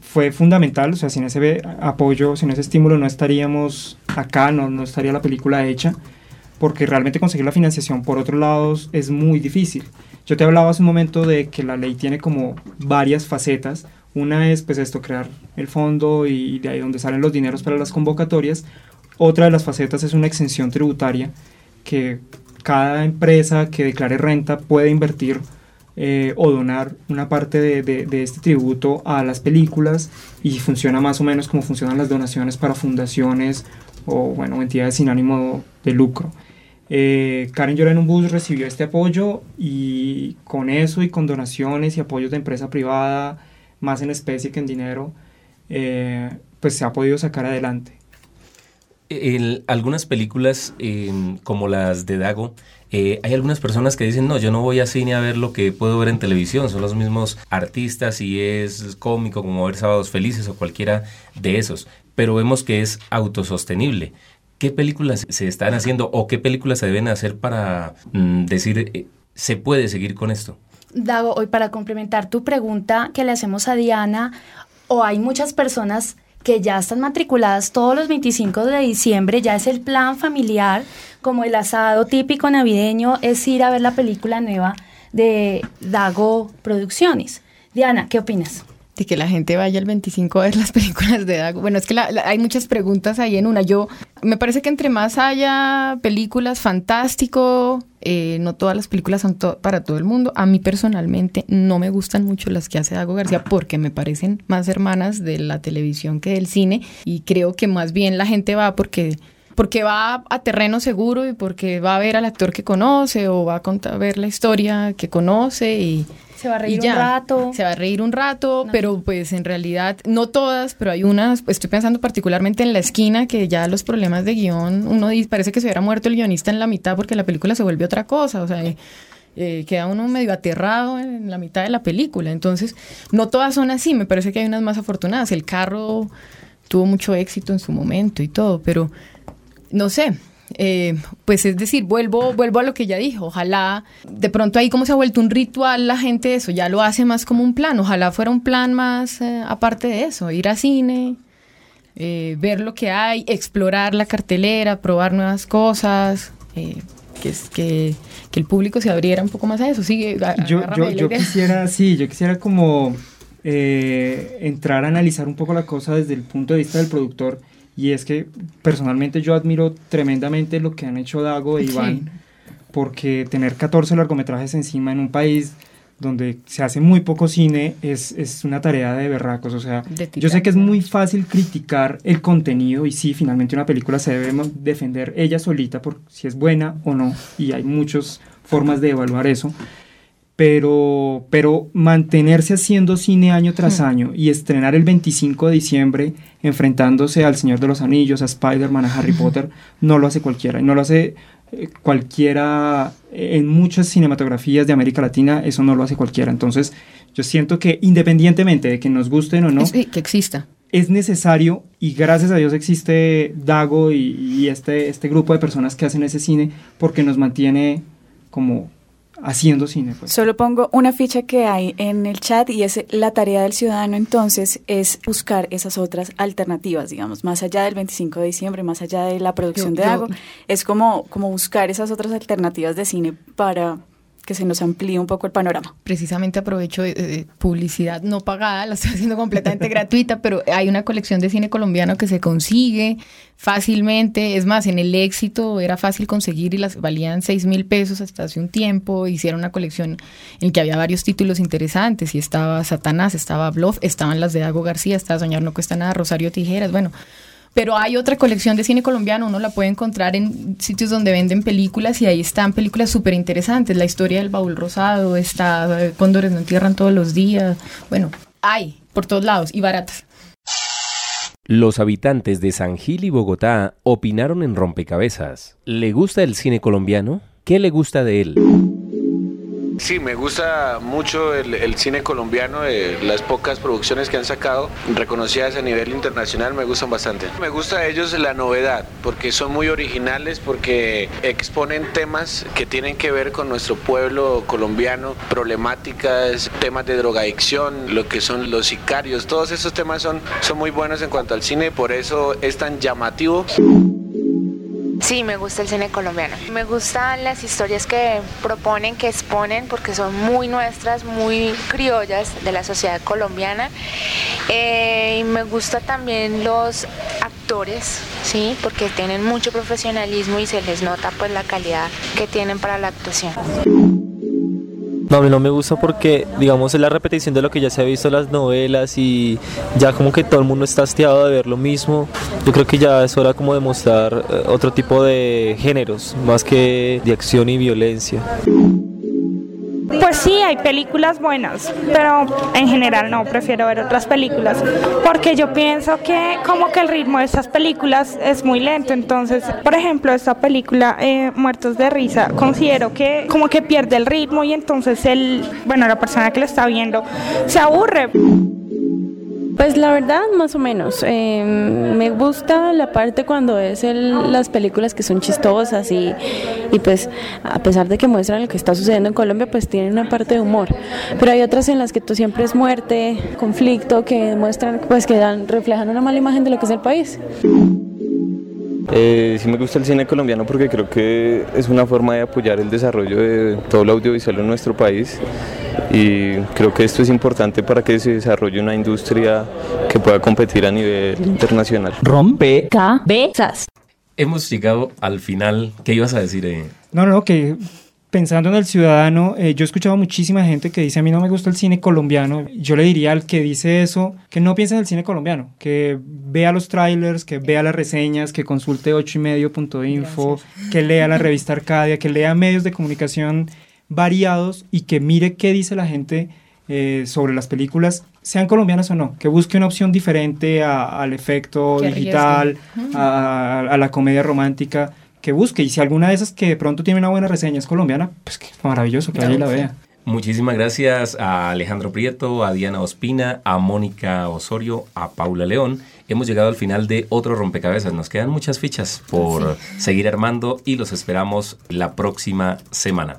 fue fundamental, o sea, sin ese apoyo, sin ese estímulo no estaríamos acá, no, no estaría la película hecha, porque realmente conseguir la financiación por otros lados es muy difícil. Yo te hablaba hace un momento de que la ley tiene como varias facetas. Una es pues esto, crear el fondo y de ahí donde salen los dineros para las convocatorias. Otra de las facetas es una exención tributaria que cada empresa que declare renta puede invertir eh, o donar una parte de, de, este tributo a las películas y funciona más o menos como funcionan las donaciones para fundaciones o bueno, entidades sin ánimo de lucro. Eh, Karen Llora en un bus recibió este apoyo y con eso y con donaciones y apoyos de empresa privada, más en especie que en dinero, eh, pues se ha podido sacar adelante. En algunas películas, como las de Dago, eh, hay algunas personas que dicen, no, yo no voy a cine a ver lo que puedo ver en televisión, son los mismos artistas y es cómico como ver Sábados Felices o cualquiera de esos, pero vemos que es autosostenible. ¿Qué películas se están haciendo o qué películas se deben hacer para mm, decir, eh, se puede seguir con esto? Dago, hoy para complementar tu pregunta que le hacemos a Diana, o hay muchas personas que ya están matriculadas todos los 25 de diciembre, ya es el plan familiar, como el asado típico navideño, es ir a ver la película nueva de Dago Producciones. Diana, ¿qué opinas? De que la gente vaya el 25 a ver las [LAUGHS] películas de Dago. Bueno, es que hay muchas preguntas ahí en una. Yo, me parece que entre más haya películas, fantástico, eh, no todas las películas son para todo el mundo. A mí personalmente no me gustan mucho las que hace Dago García porque me parecen más hermanas de la televisión que del cine y creo que más bien la gente va porque porque va a terreno seguro y porque va a ver al actor que conoce o va a contar, ver la historia que conoce y se va a reír un rato. Se va a reír un rato, pero pues en realidad, no todas, pero hay unas, estoy pensando particularmente en La Esquina, que ya los problemas de guion, uno dice, parece que se hubiera muerto el guionista en la mitad porque la película se vuelve otra cosa, o sea, eh, queda uno medio aterrado en la mitad de la película. Entonces, no todas son así, me parece que hay unas más afortunadas. El carro tuvo mucho éxito en su momento y todo, pero no sé, eh, pues es decir, vuelvo, vuelvo a lo que ya dijo, ojalá de pronto ahí como se ha vuelto un ritual la gente eso, ya lo hace más como un plan, ojalá fuera un plan más eh, aparte de eso, ir a cine, eh, ver lo que hay, explorar la cartelera, probar nuevas cosas, que, es, que, que, el público se abriera un poco más a eso. Sigue, yo, yo, yo quisiera, sí, yo quisiera como entrar a analizar un poco la cosa desde el punto de vista del productor y es que personalmente yo admiro tremendamente lo que han hecho Dago e Iván, porque tener 14 largometrajes encima en un país donde se hace muy poco cine es, es una tarea de berracos. O sea, yo sé que es muy fácil criticar el contenido y sí, finalmente una película se debe defender ella solita por si es buena o no. Y hay muchas formas de evaluar eso pero, pero mantenerse haciendo cine año tras hmm. año y estrenar el 25 de diciembre enfrentándose al Señor de los Anillos, a Spider-Man, a Harry Potter, no lo hace cualquiera. Y no lo hace eh, cualquiera, en muchas cinematografías de América Latina, eso no lo hace cualquiera. Entonces, yo siento que independientemente de que nos gusten o no, que exista. Es necesario y gracias a Dios existe Dago y, y este, este grupo de personas que hacen ese cine porque nos mantiene como haciendo cine. Pues. Solo pongo una ficha que hay en el chat y es la tarea del ciudadano entonces es buscar esas otras alternativas, digamos, más allá del 25 de diciembre, más allá de la producción de algo, es como, como buscar esas otras alternativas de cine para que se nos amplíe un poco el panorama. Precisamente aprovecho de, publicidad no pagada, [LAUGHS] la estoy haciendo completamente gratuita, pero hay una colección de cine colombiano que se consigue fácilmente. Es más, en el éxito era fácil conseguir y las valían 6 mil pesos hasta hace un tiempo. Hicieron una colección en que había varios títulos interesantes y estaba Satanás, estaba Bluff, estaban las de Dago García, estaba Soñar no cuesta nada, Rosario Tijeras, bueno pero hay otra colección de cine colombiano, uno la puede encontrar en sitios donde venden películas y ahí están películas súper interesantes. La historia del baúl rosado, está eh, Cóndores no entierran todos los días. Bueno, hay por todos lados y baratas. Los habitantes de San Gil y Bogotá opinaron en Rompecabezas. ¿Le gusta el cine colombiano? ¿Qué le gusta de él? Sí, me gusta mucho el, el cine colombiano, eh, las pocas producciones que han sacado, reconocidas a nivel internacional, me gustan bastante. Me gusta de ellos la novedad, porque son muy originales, porque exponen temas que tienen que ver con nuestro pueblo colombiano, problemáticas, temas de drogadicción, lo que son los sicarios, todos esos temas son, son muy buenos en cuanto al cine, por eso es tan llamativo. Sí, me gusta el cine colombiano. Me gustan las historias que proponen, que exponen, porque son muy nuestras, muy criollas de la sociedad colombiana. Eh, y me gusta también los actores, sí, porque tienen mucho profesionalismo y se les nota pues la calidad que tienen para la actuación. No, a mí no me gusta porque, digamos, es la repetición de lo que ya se ha visto en las novelas y ya como que todo el mundo está hastiado de ver lo mismo. Yo creo que ya es hora como de mostrar eh, otro tipo de géneros, más que de acción y violencia. Pues sí, hay películas buenas, pero en general no, prefiero ver otras películas, porque yo pienso que como que el ritmo de estas películas es muy lento, entonces, por ejemplo, esta película eh, Muertos de Risa, considero que como que pierde el ritmo y entonces el, bueno, la persona que lo está viendo se aburre. Pues la verdad, más o menos. Eh, me gusta la parte cuando es las películas que son chistosas y, y pues a pesar de que muestran lo que está sucediendo en Colombia, pues tienen una parte de humor. Pero hay otras en las que tú siempre es muerte, conflicto, que muestran, pues que dan, reflejan una mala imagen de lo que es el país. Eh, sí me gusta el cine colombiano porque creo que es una forma de apoyar el desarrollo de todo lo audiovisual en nuestro país y creo que esto es importante para que se desarrolle una industria que pueda competir a nivel internacional. Rompe. Cabezas. Hemos llegado al final. ¿Qué ibas a decir? eh? No, no, que pensando en el ciudadano, eh, yo he escuchado muchísima gente que dice a mí no me gusta el cine colombiano. Yo le diría al que dice eso que no piense en el cine colombiano, que vea los trailers, que vea las reseñas, que consulte 8ymedio.info, que lea la revista Arcadia, que lea medios de comunicación variados y que mire qué dice la gente eh, sobre las películas, sean colombianas o no, que busque una opción diferente a- al efecto digital, a, a la comedia romántica, que busque. Y si alguna de esas que de pronto tiene una buena reseña es colombiana, pues que maravilloso, que y la vea. Muchísimas gracias a Alejandro Prieto, a Diana Ospina, a Mónica Osorio, a Paula León. Hemos llegado al final de otro rompecabezas. Nos quedan muchas fichas por seguir armando y los esperamos la próxima semana.